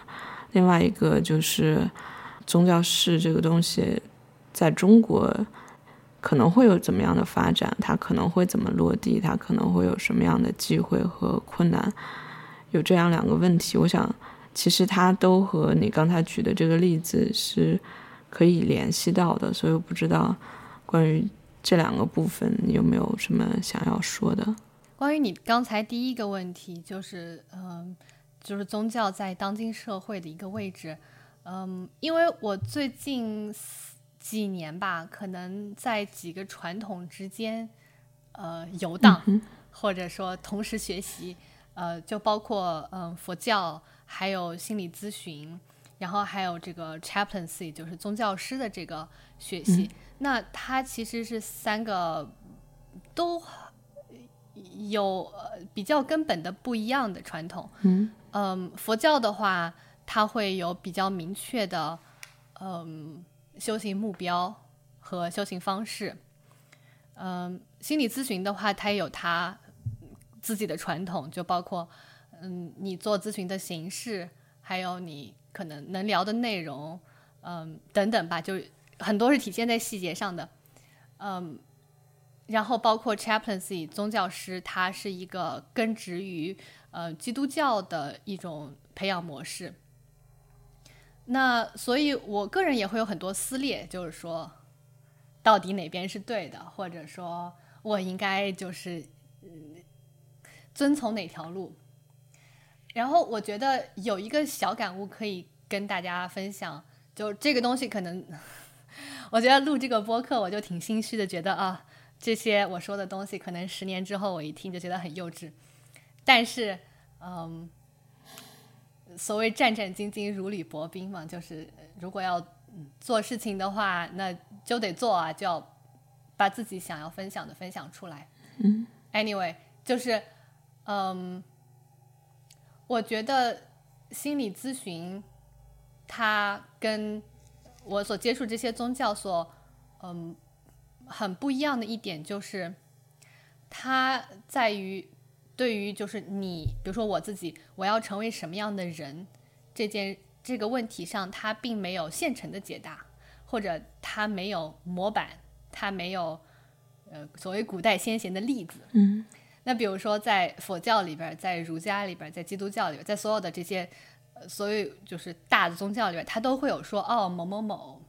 另外一个就是宗教是这个东西，在中国可能会有怎么样的发展，它可能会怎么落地，它可能会有什么样的机会和困难。有这样两个问题，我想其实它都和你刚才举的这个例子是可以联系到的，所以我不知道关于。这两个部分，你有没有什么想要说的？关于你刚才第一个问题，就是嗯，就是宗教在当今社会的一个位置，嗯，因为我最近几年吧，可能在几个传统之间呃游荡，或者说同时学习，呃，就包括嗯佛教，还有心理咨询，然后还有这个 chaplaincy，就是宗教师的这个学习。那它其实是三个都有呃比较根本的不一样的传统。嗯嗯，佛教的话，它会有比较明确的嗯修行目标和修行方式。嗯，心理咨询的话，它也有它自己的传统，就包括嗯你做咨询的形式，还有你可能能聊的内容，嗯等等吧，就。很多是体现在细节上的，嗯，然后包括 chaplaincy 宗教师，它是一个根植于呃基督教的一种培养模式。那所以，我个人也会有很多撕裂，就是说，到底哪边是对的，或者说我应该就是遵从哪条路。然后，我觉得有一个小感悟可以跟大家分享，就这个东西可能。[laughs] 我觉得录这个播客，我就挺心虚的，觉得啊，这些我说的东西，可能十年之后我一听就觉得很幼稚。但是，嗯，所谓战战兢兢，如履薄冰嘛，就是如果要做事情的话，那就得做啊，就要把自己想要分享的分享出来。嗯，anyway，就是，嗯，我觉得心理咨询它跟我所接触这些宗教所，嗯，很不一样的一点就是，它在于对于就是你，比如说我自己，我要成为什么样的人，这件这个问题上，它并没有现成的解答，或者它没有模板，它没有呃所谓古代先贤的例子。嗯，那比如说在佛教里边，在儒家里边，在基督教里边，在所有的这些。所以就是大的宗教里边，他都会有说哦某某某，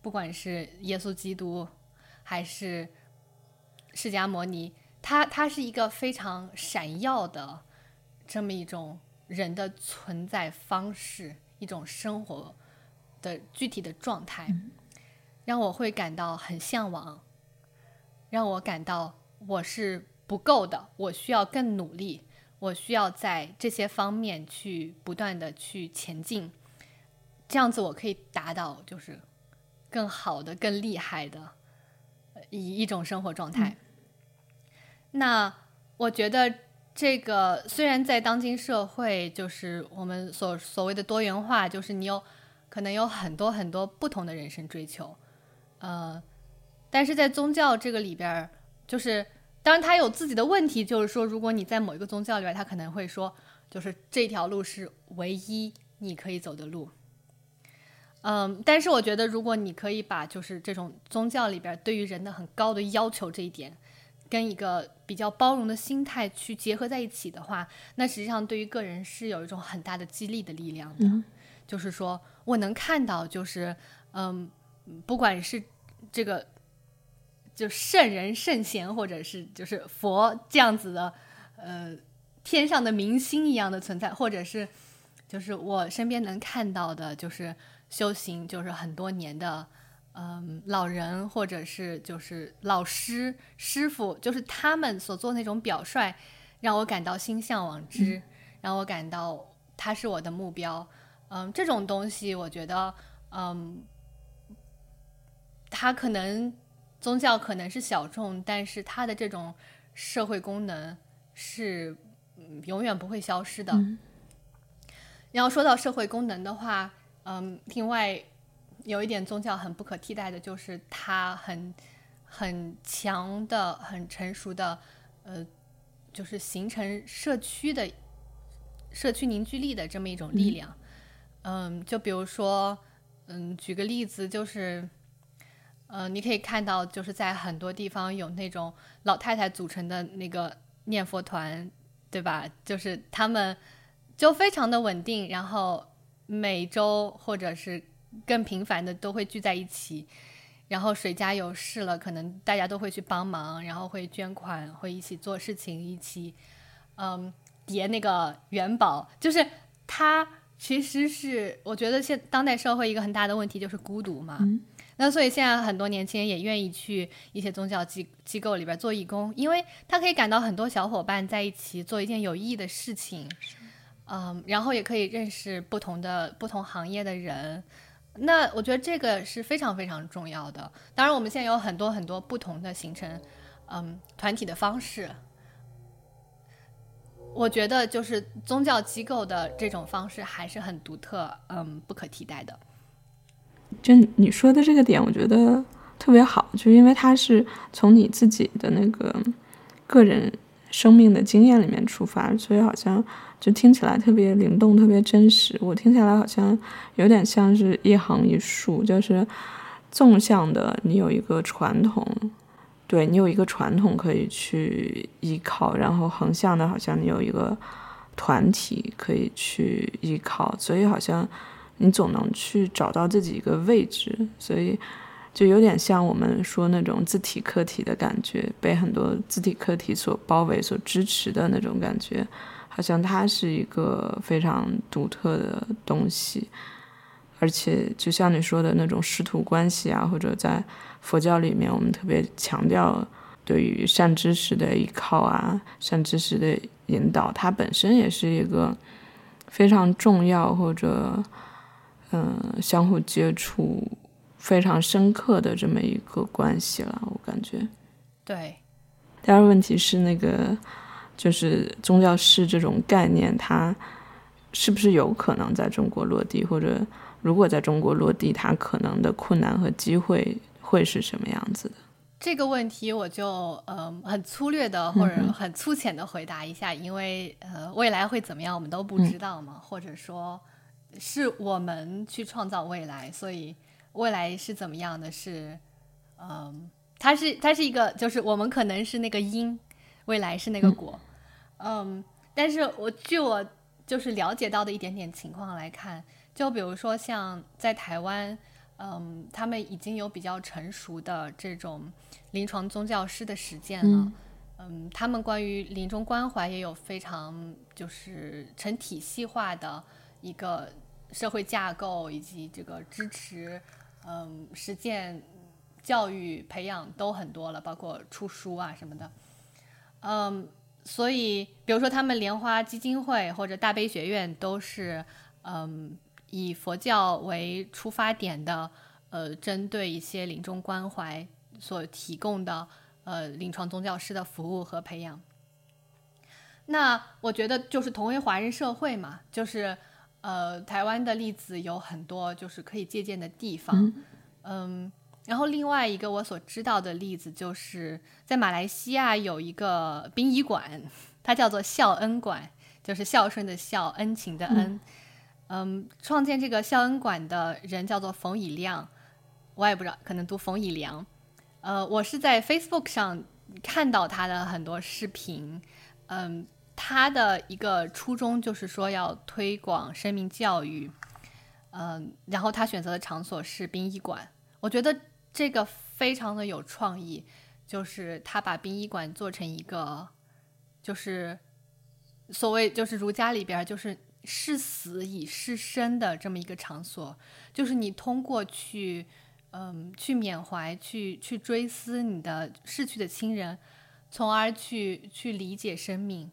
不管是耶稣基督还是释迦摩尼，他他是一个非常闪耀的这么一种人的存在方式，一种生活的具体的状态，让我会感到很向往，让我感到我是不够的，我需要更努力，我需要在这些方面去不断的去前进，这样子我可以达到就是更好的、更厉害的一一种生活状态。那我觉得这个虽然在当今社会，就是我们所所谓的多元化，就是你有可能有很多很多不同的人生追求，呃，但是在宗教这个里边儿，就是当然他有自己的问题，就是说如果你在某一个宗教里边，他可能会说，就是这条路是唯一你可以走的路。嗯，但是我觉得，如果你可以把就是这种宗教里边对于人的很高的要求这一点，跟一个比较包容的心态去结合在一起的话，那实际上对于个人是有一种很大的激励的力量的。就是说我能看到，就是嗯，不管是这个就圣人圣贤，或者是就是佛这样子的，呃，天上的明星一样的存在，或者是就是我身边能看到的，就是修行就是很多年的。嗯，老人或者是就是老师师傅，就是他们所做那种表率，让我感到心向往之，让我感到他是我的目标。嗯，这种东西我觉得，嗯，他可能宗教可能是小众，但是他的这种社会功能是永远不会消失的。然后说到社会功能的话，嗯，另外。有一点宗教很不可替代的，就是它很很强的、很成熟的，呃，就是形成社区的社区凝聚力的这么一种力量。嗯，就比如说，嗯，举个例子，就是，呃，你可以看到，就是在很多地方有那种老太太组成的那个念佛团，对吧？就是他们就非常的稳定，然后每周或者是。更频繁的都会聚在一起，然后谁家有事了，可能大家都会去帮忙，然后会捐款，会一起做事情，一起，嗯，叠那个元宝。就是它其实是我觉得现当代社会一个很大的问题就是孤独嘛。那所以现在很多年轻人也愿意去一些宗教机机构里边做义工，因为他可以感到很多小伙伴在一起做一件有意义的事情，嗯，然后也可以认识不同的不同行业的人。那我觉得这个是非常非常重要的。当然，我们现在有很多很多不同的形成，嗯，团体的方式。我觉得就是宗教机构的这种方式还是很独特，嗯，不可替代的。就你说的这个点，我觉得特别好，就因为它是从你自己的那个个人生命的经验里面出发，所以好像。就听起来特别灵动，特别真实。我听起来好像有点像是一横一竖，就是纵向的，你有一个传统，对你有一个传统可以去依靠；然后横向的，好像你有一个团体可以去依靠。所以好像你总能去找到自己一个位置，所以就有点像我们说那种自体客体的感觉，被很多自体客体所包围、所支持的那种感觉。好像它是一个非常独特的东西，而且就像你说的那种师徒关系啊，或者在佛教里面，我们特别强调对于善知识的依靠啊，善知识的引导，它本身也是一个非常重要或者嗯相互接触非常深刻的这么一个关系了。我感觉，对。第二个问题是那个。就是宗教师这种概念，它是不是有可能在中国落地？或者如果在中国落地，它可能的困难和机会会是什么样子的？这个问题我就呃很粗略的或者很粗浅的回答一下，因为呃未来会怎么样我们都不知道嘛，或者说是我们去创造未来，所以未来是怎么样的？是嗯，它是它是一个，就是我们可能是那个因，未来是那个果。嗯，但是我据我就是了解到的一点点情况来看，就比如说像在台湾，嗯，他们已经有比较成熟的这种临床宗教师的实践了，嗯，他们关于临终关怀也有非常就是成体系化的一个社会架构以及这个支持，嗯，实践教育培养都很多了，包括出书啊什么的，嗯。所以，比如说他们莲花基金会或者大悲学院都是，嗯，以佛教为出发点的，呃，针对一些临终关怀所提供的，呃，临床宗教师的服务和培养。那我觉得就是同为华人社会嘛，就是呃，台湾的例子有很多，就是可以借鉴的地方，嗯。然后另外一个我所知道的例子，就是在马来西亚有一个殡仪馆，它叫做孝恩馆，就是孝顺的孝，恩情的恩。嗯，创建这个孝恩馆的人叫做冯以亮，我也不知道，可能读冯以良。呃，我是在 Facebook 上看到他的很多视频。嗯，他的一个初衷就是说要推广生命教育。嗯，然后他选择的场所是殡仪馆，我觉得。这个非常的有创意，就是他把殡仪馆做成一个，就是所谓就是儒家里边就是视死以示生的这么一个场所，就是你通过去嗯去缅怀、去去追思你的逝去的亲人，从而去去理解生命，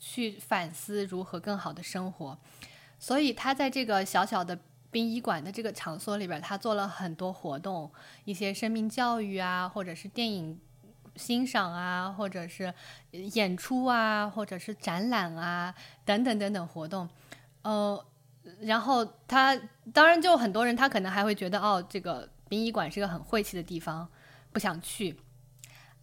去反思如何更好的生活。所以他在这个小小的。殡仪馆的这个场所里边，他做了很多活动，一些生命教育啊，或者是电影欣赏啊，或者是演出啊，或者是展览啊，等等等等活动。呃，然后他当然就很多人，他可能还会觉得哦，这个殡仪馆是个很晦气的地方，不想去。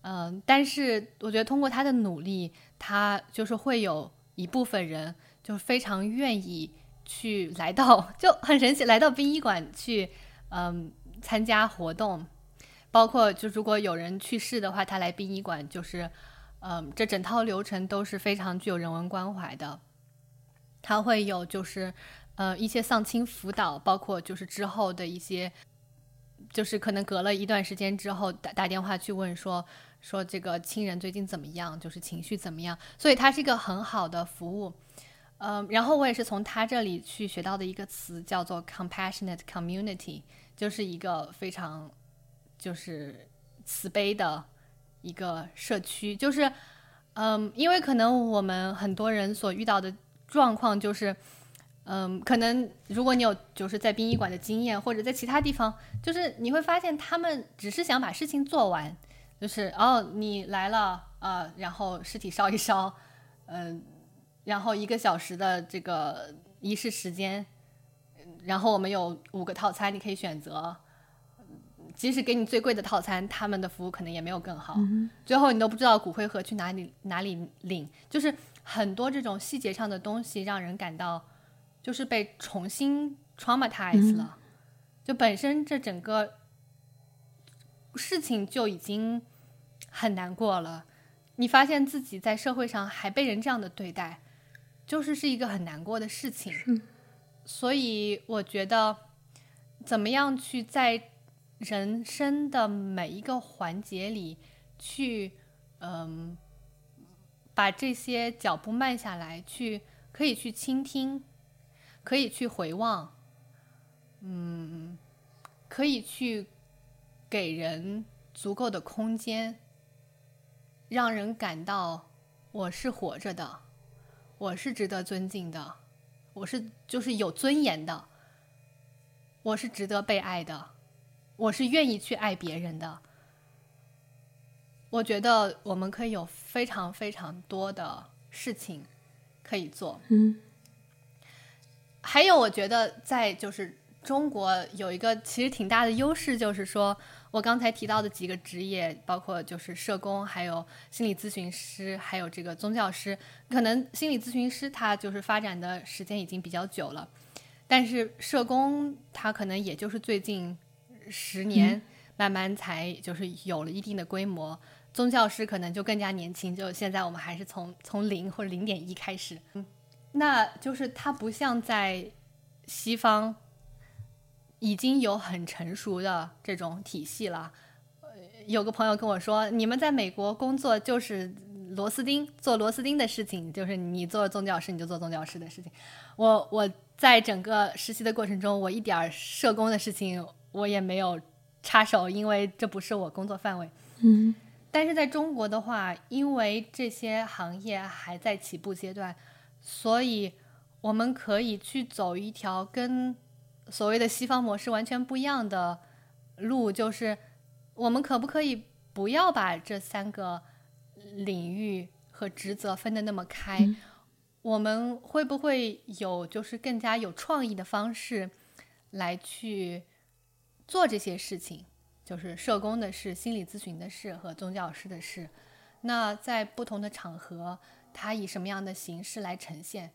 嗯，但是我觉得通过他的努力，他就是会有一部分人就非常愿意。去来到 [laughs] 就很神奇，来到殡仪馆去，嗯，参加活动，包括就如果有人去世的话，他来殡仪馆就是，嗯，这整套流程都是非常具有人文关怀的。他会有就是，呃，一些丧亲辅导，包括就是之后的一些，就是可能隔了一段时间之后打打电话去问说说这个亲人最近怎么样，就是情绪怎么样，所以它是一个很好的服务。嗯，然后我也是从他这里去学到的一个词，叫做 compassionate community，就是一个非常就是慈悲的一个社区。就是，嗯，因为可能我们很多人所遇到的状况就是，嗯，可能如果你有就是在殡仪馆的经验，或者在其他地方，就是你会发现他们只是想把事情做完，就是哦，你来了啊，然后尸体烧一烧，嗯。然后一个小时的这个仪式时间，然后我们有五个套餐，你可以选择。即使给你最贵的套餐，他们的服务可能也没有更好。最后你都不知道骨灰盒去哪里哪里领，就是很多这种细节上的东西，让人感到就是被重新 traumatized 了。就本身这整个事情就已经很难过了，你发现自己在社会上还被人这样的对待。就是是一个很难过的事情，所以我觉得，怎么样去在人生的每一个环节里去，嗯，把这些脚步慢下来，去可以去倾听，可以去回望，嗯，可以去给人足够的空间，让人感到我是活着的。我是值得尊敬的，我是就是有尊严的，我是值得被爱的，我是愿意去爱别人的。我觉得我们可以有非常非常多的事情可以做。嗯，还有我觉得在就是中国有一个其实挺大的优势，就是说。我刚才提到的几个职业，包括就是社工，还有心理咨询师，还有这个宗教师。可能心理咨询师他就是发展的时间已经比较久了，但是社工他可能也就是最近十年慢慢才就是有了一定的规模。宗教师可能就更加年轻，就现在我们还是从从零或者零点一开始。嗯，那就是它不像在西方。已经有很成熟的这种体系了。有个朋友跟我说：“你们在美国工作就是螺丝钉，做螺丝钉的事情，就是你做宗教师你就做宗教师的事情。”我我在整个实习的过程中，我一点社工的事情我也没有插手，因为这不是我工作范围。嗯，但是在中国的话，因为这些行业还在起步阶段，所以我们可以去走一条跟所谓的西方模式完全不一样的路，就是我们可不可以不要把这三个领域和职责分得那么开？我们会不会有就是更加有创意的方式来去做这些事情？就是社工的事、心理咨询的事和宗教师的事。那在不同的场合，它以什么样的形式来呈现？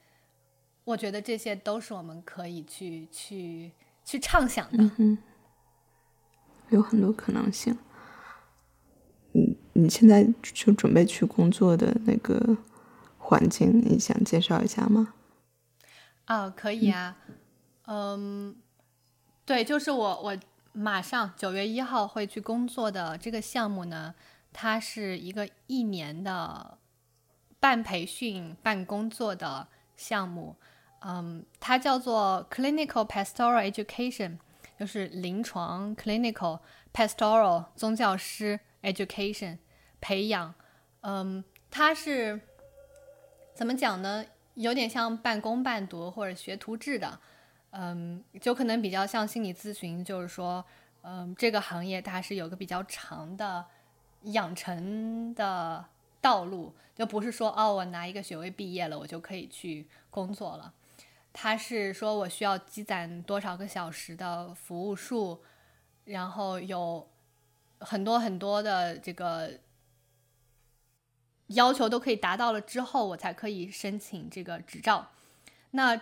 我觉得这些都是我们可以去去去畅想的。嗯有很多可能性。你你现在就准备去工作的那个环境，你想介绍一下吗？啊，可以啊。嗯，对，就是我我。马上九月一号会去工作的这个项目呢，它是一个一年的半培训半工作的项目，嗯，它叫做 Clinical Pastoral Education，就是临床 Clinical Pastoral 宗教师 Education 培养，嗯，它是怎么讲呢？有点像半工半读或者学徒制的。嗯，就可能比较像心理咨询，就是说，嗯，这个行业它是有个比较长的养成的道路，就不是说哦，我拿一个学位毕业了，我就可以去工作了。他是说我需要积攒多少个小时的服务数，然后有很多很多的这个要求都可以达到了之后，我才可以申请这个执照。那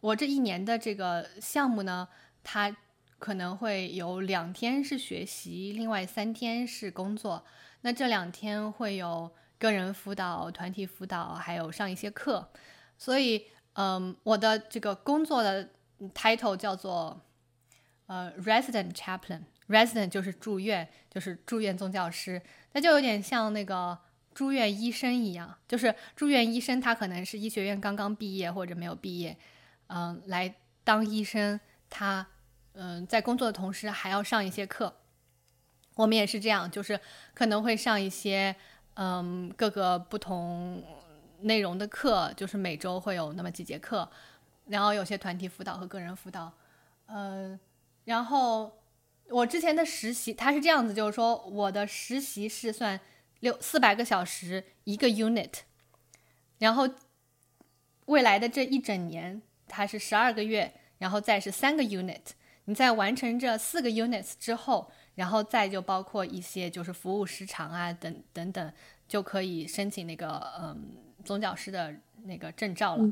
我这一年的这个项目呢，它可能会有两天是学习，另外三天是工作。那这两天会有个人辅导、团体辅导，还有上一些课。所以，嗯，我的这个工作的 title 叫做呃 resident chaplain。resident 就是住院，就是住院宗教师。那就有点像那个住院医生一样，就是住院医生他可能是医学院刚刚毕业或者没有毕业。嗯，来当医生，他嗯在工作的同时还要上一些课。我们也是这样，就是可能会上一些嗯各个不同内容的课，就是每周会有那么几节课，然后有些团体辅导和个人辅导。嗯，然后我之前的实习，它是这样子，就是说我的实习是算六四百个小时一个 unit，然后未来的这一整年。它是十二个月，然后再是三个 unit。你在完成这四个 units 之后，然后再就包括一些就是服务时长啊等等等，就可以申请那个嗯宗教师的那个证照了。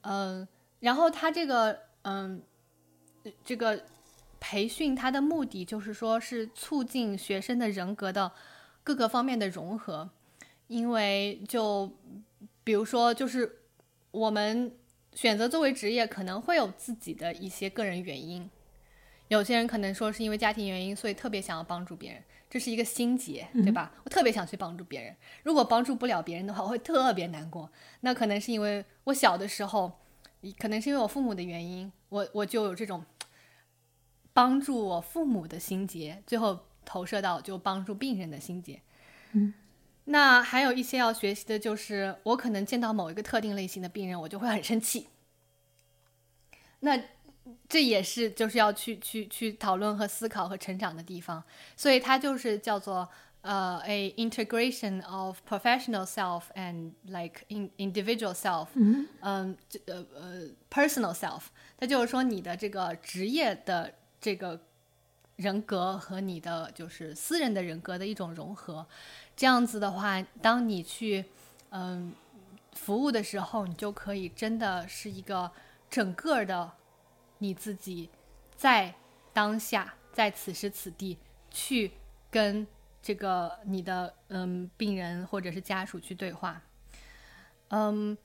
嗯，然后他这个嗯这个培训它的目的就是说是促进学生的人格的各个方面的融合，因为就比如说就是我们。选择作为职业可能会有自己的一些个人原因，有些人可能说是因为家庭原因，所以特别想要帮助别人，这是一个心结，对吧？我特别想去帮助别人，如果帮助不了别人的话，我会特别难过。那可能是因为我小的时候，可能是因为我父母的原因，我我就有这种帮助我父母的心结，最后投射到就帮助病人的心结。嗯。那还有一些要学习的，就是我可能见到某一个特定类型的病人，我就会很生气。那这也是就是要去去去讨论和思考和成长的地方，所以它就是叫做呃，a integration of professional self and like in individual self，嗯，呃呃，personal self，它就是说你的这个职业的这个人格和你的就是私人的人格的一种融合。这样子的话，当你去，嗯，服务的时候，你就可以真的是一个整个的你自己，在当下，在此时此地去跟这个你的嗯病人或者是家属去对话，嗯，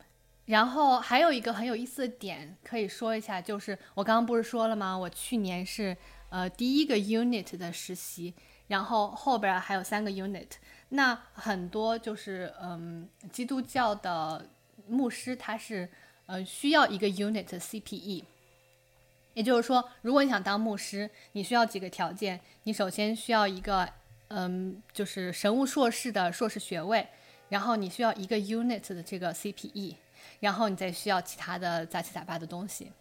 然后还有一个很有意思的点可以说一下，就是我刚刚不是说了吗？我去年是呃第一个 unit 的实习，然后后边还有三个 unit。那很多就是嗯，基督教的牧师他是呃需要一个 unit CPE，也就是说，如果你想当牧师，你需要几个条件。你首先需要一个嗯，就是神物硕士的硕士学位，然后你需要一个 unit 的这个 CPE，然后你再需要其他的杂七杂八的东西。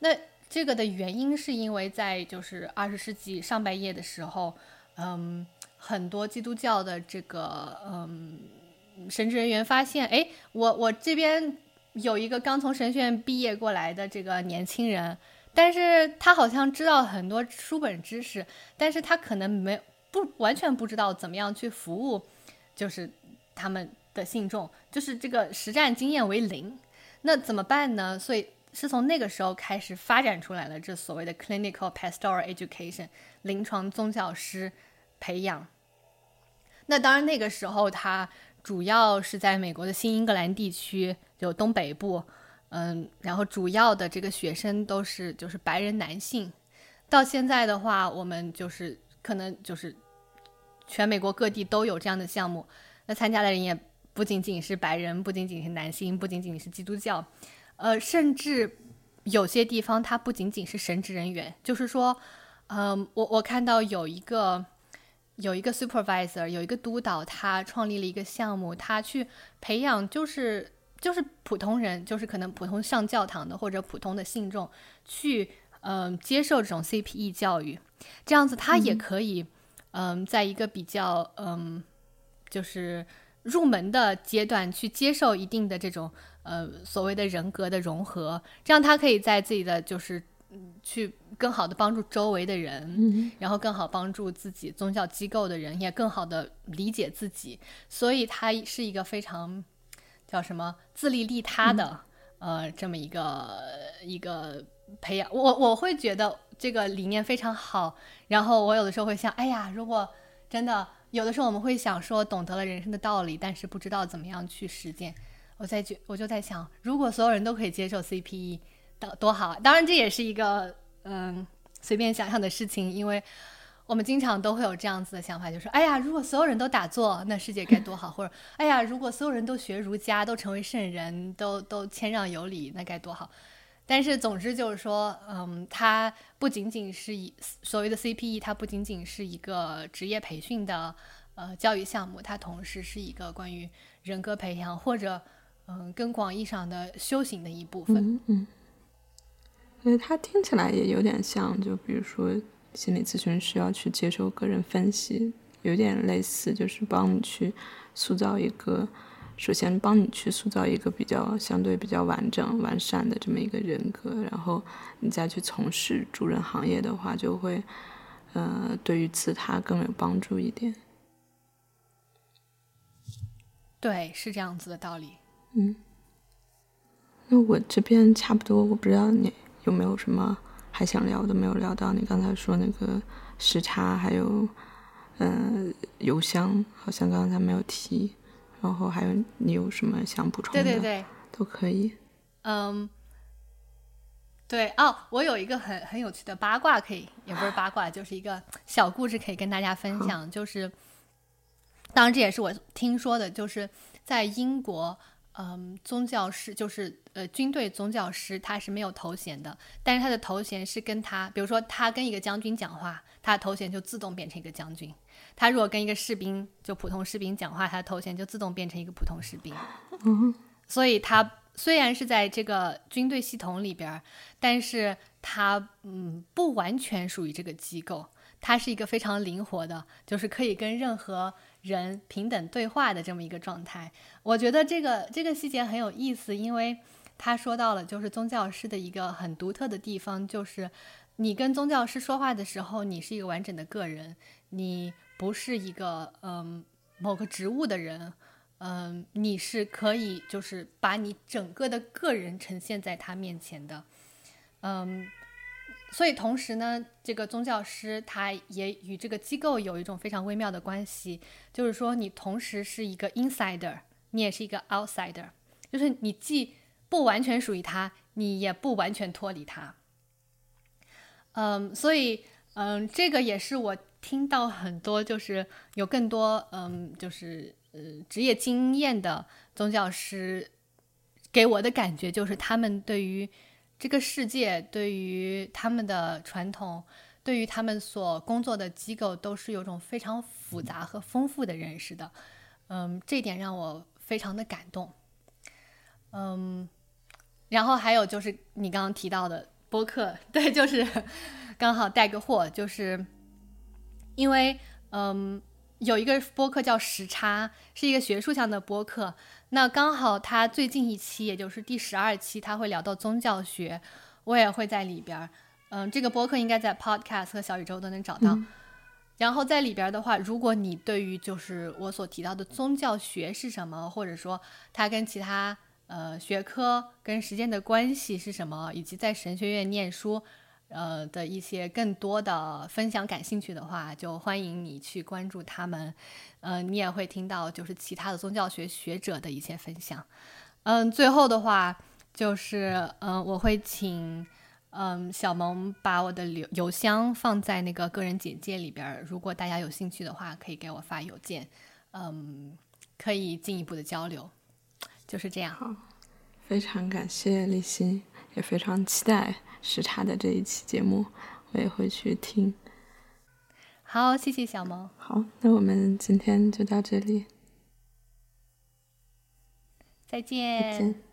那这个的原因是因为在就是二十世纪上半叶的时候，嗯，很多基督教的这个嗯神职人员发现，哎，我我这边有一个刚从神学院毕业过来的这个年轻人，但是他好像知道很多书本知识，但是他可能没不完全不知道怎么样去服务，就是他们的信众，就是这个实战经验为零，那怎么办呢？所以。是从那个时候开始发展出来了，这所谓的 clinical pastoral education 临床宗教师培养。那当然，那个时候他主要是在美国的新英格兰地区，就东北部，嗯，然后主要的这个学生都是就是白人男性。到现在的话，我们就是可能就是全美国各地都有这样的项目，那参加的人也不仅仅是白人，不仅仅是男性，不仅仅是基督教。呃，甚至有些地方，它不仅仅是神职人员，就是说，嗯，我我看到有一个有一个 supervisor，有一个督导，他创立了一个项目，他去培养，就是就是普通人，就是可能普通上教堂的或者普通的信众，去嗯接受这种 CPE 教育，这样子他也可以，嗯，在一个比较嗯就是入门的阶段去接受一定的这种。呃，所谓的人格的融合，这样他可以在自己的就是去更好的帮助周围的人，然后更好帮助自己宗教机构的人，也更好的理解自己。所以他是一个非常叫什么自利利他的呃这么一个一个培养。我我会觉得这个理念非常好。然后我有的时候会想，哎呀，如果真的有的时候我们会想说，懂得了人生的道理，但是不知道怎么样去实践。我在觉，我就在想，如果所有人都可以接受 CPE，多多好啊！当然，这也是一个嗯随便想象的事情，因为我们经常都会有这样子的想法，就是哎呀，如果所有人都打坐，那世界该多好；或者哎呀，如果所有人都学儒家，都成为圣人，都都谦让有礼，那该多好。但是，总之就是说，嗯，它不仅仅是以所谓的 CPE，它不仅仅是一个职业培训的呃教育项目，它同时是一个关于人格培养或者。嗯，更广义上的修行的一部分。嗯嗯，因为它听起来也有点像，就比如说心理咨询师要去接受个人分析，有点类似，就是帮你去塑造一个，首先帮你去塑造一个比较相对比较完整、完善的这么一个人格，然后你再去从事主人行业的话，就会，呃，对于自他更有帮助一点。对，是这样子的道理。嗯，那我这边差不多，我不知道你有没有什么还想聊的没有聊到。你刚才说那个时差，还有嗯邮箱，好像刚才没有提。然后还有你有什么想补充的？对对对，都可以。嗯，对哦，我有一个很很有趣的八卦，可以也不是八卦，就是一个小故事可以跟大家分享。就是，当然这也是我听说的，就是在英国。嗯，宗教师就是呃，军队宗教师，他是没有头衔的，但是他的头衔是跟他，比如说他跟一个将军讲话，他的头衔就自动变成一个将军；他如果跟一个士兵，就普通士兵讲话，他的头衔就自动变成一个普通士兵。嗯，所以他虽然是在这个军队系统里边，但是他嗯不完全属于这个机构，他是一个非常灵活的，就是可以跟任何。人平等对话的这么一个状态，我觉得这个这个细节很有意思，因为他说到了就是宗教师的一个很独特的地方，就是你跟宗教师说话的时候，你是一个完整的个人，你不是一个嗯某个职务的人，嗯，你是可以就是把你整个的个人呈现在他面前的，嗯。所以同时呢，这个宗教师他也与这个机构有一种非常微妙的关系，就是说你同时是一个 insider，你也是一个 outsider，就是你既不完全属于他，你也不完全脱离他。嗯，所以嗯，这个也是我听到很多就是有更多嗯，就是呃职业经验的宗教师给我的感觉，就是他们对于。这个世界对于他们的传统，对于他们所工作的机构，都是有种非常复杂和丰富的认识的。嗯，这点让我非常的感动。嗯，然后还有就是你刚刚提到的播客，对，就是 [laughs] 刚好带个货，就是因为嗯。有一个播客叫时差，是一个学术向的播客。那刚好他最近一期，也就是第十二期，他会聊到宗教学，我也会在里边儿。嗯，这个播客应该在 Podcast 和小宇宙都能找到。然后在里边的话，如果你对于就是我所提到的宗教学是什么，或者说它跟其他呃学科跟时间的关系是什么，以及在神学院念书。呃的一些更多的分享，感兴趣的话，就欢迎你去关注他们。呃，你也会听到就是其他的宗教学学者的一些分享。嗯，最后的话就是，嗯，我会请嗯小萌把我的邮邮箱放在那个个人简介里边，如果大家有兴趣的话，可以给我发邮件，嗯，可以进一步的交流。就是这样。好，非常感谢立新，也非常期待。时差的这一期节目，我也会去听。好，谢谢小萌。好，那我们今天就到这里，再见。再见。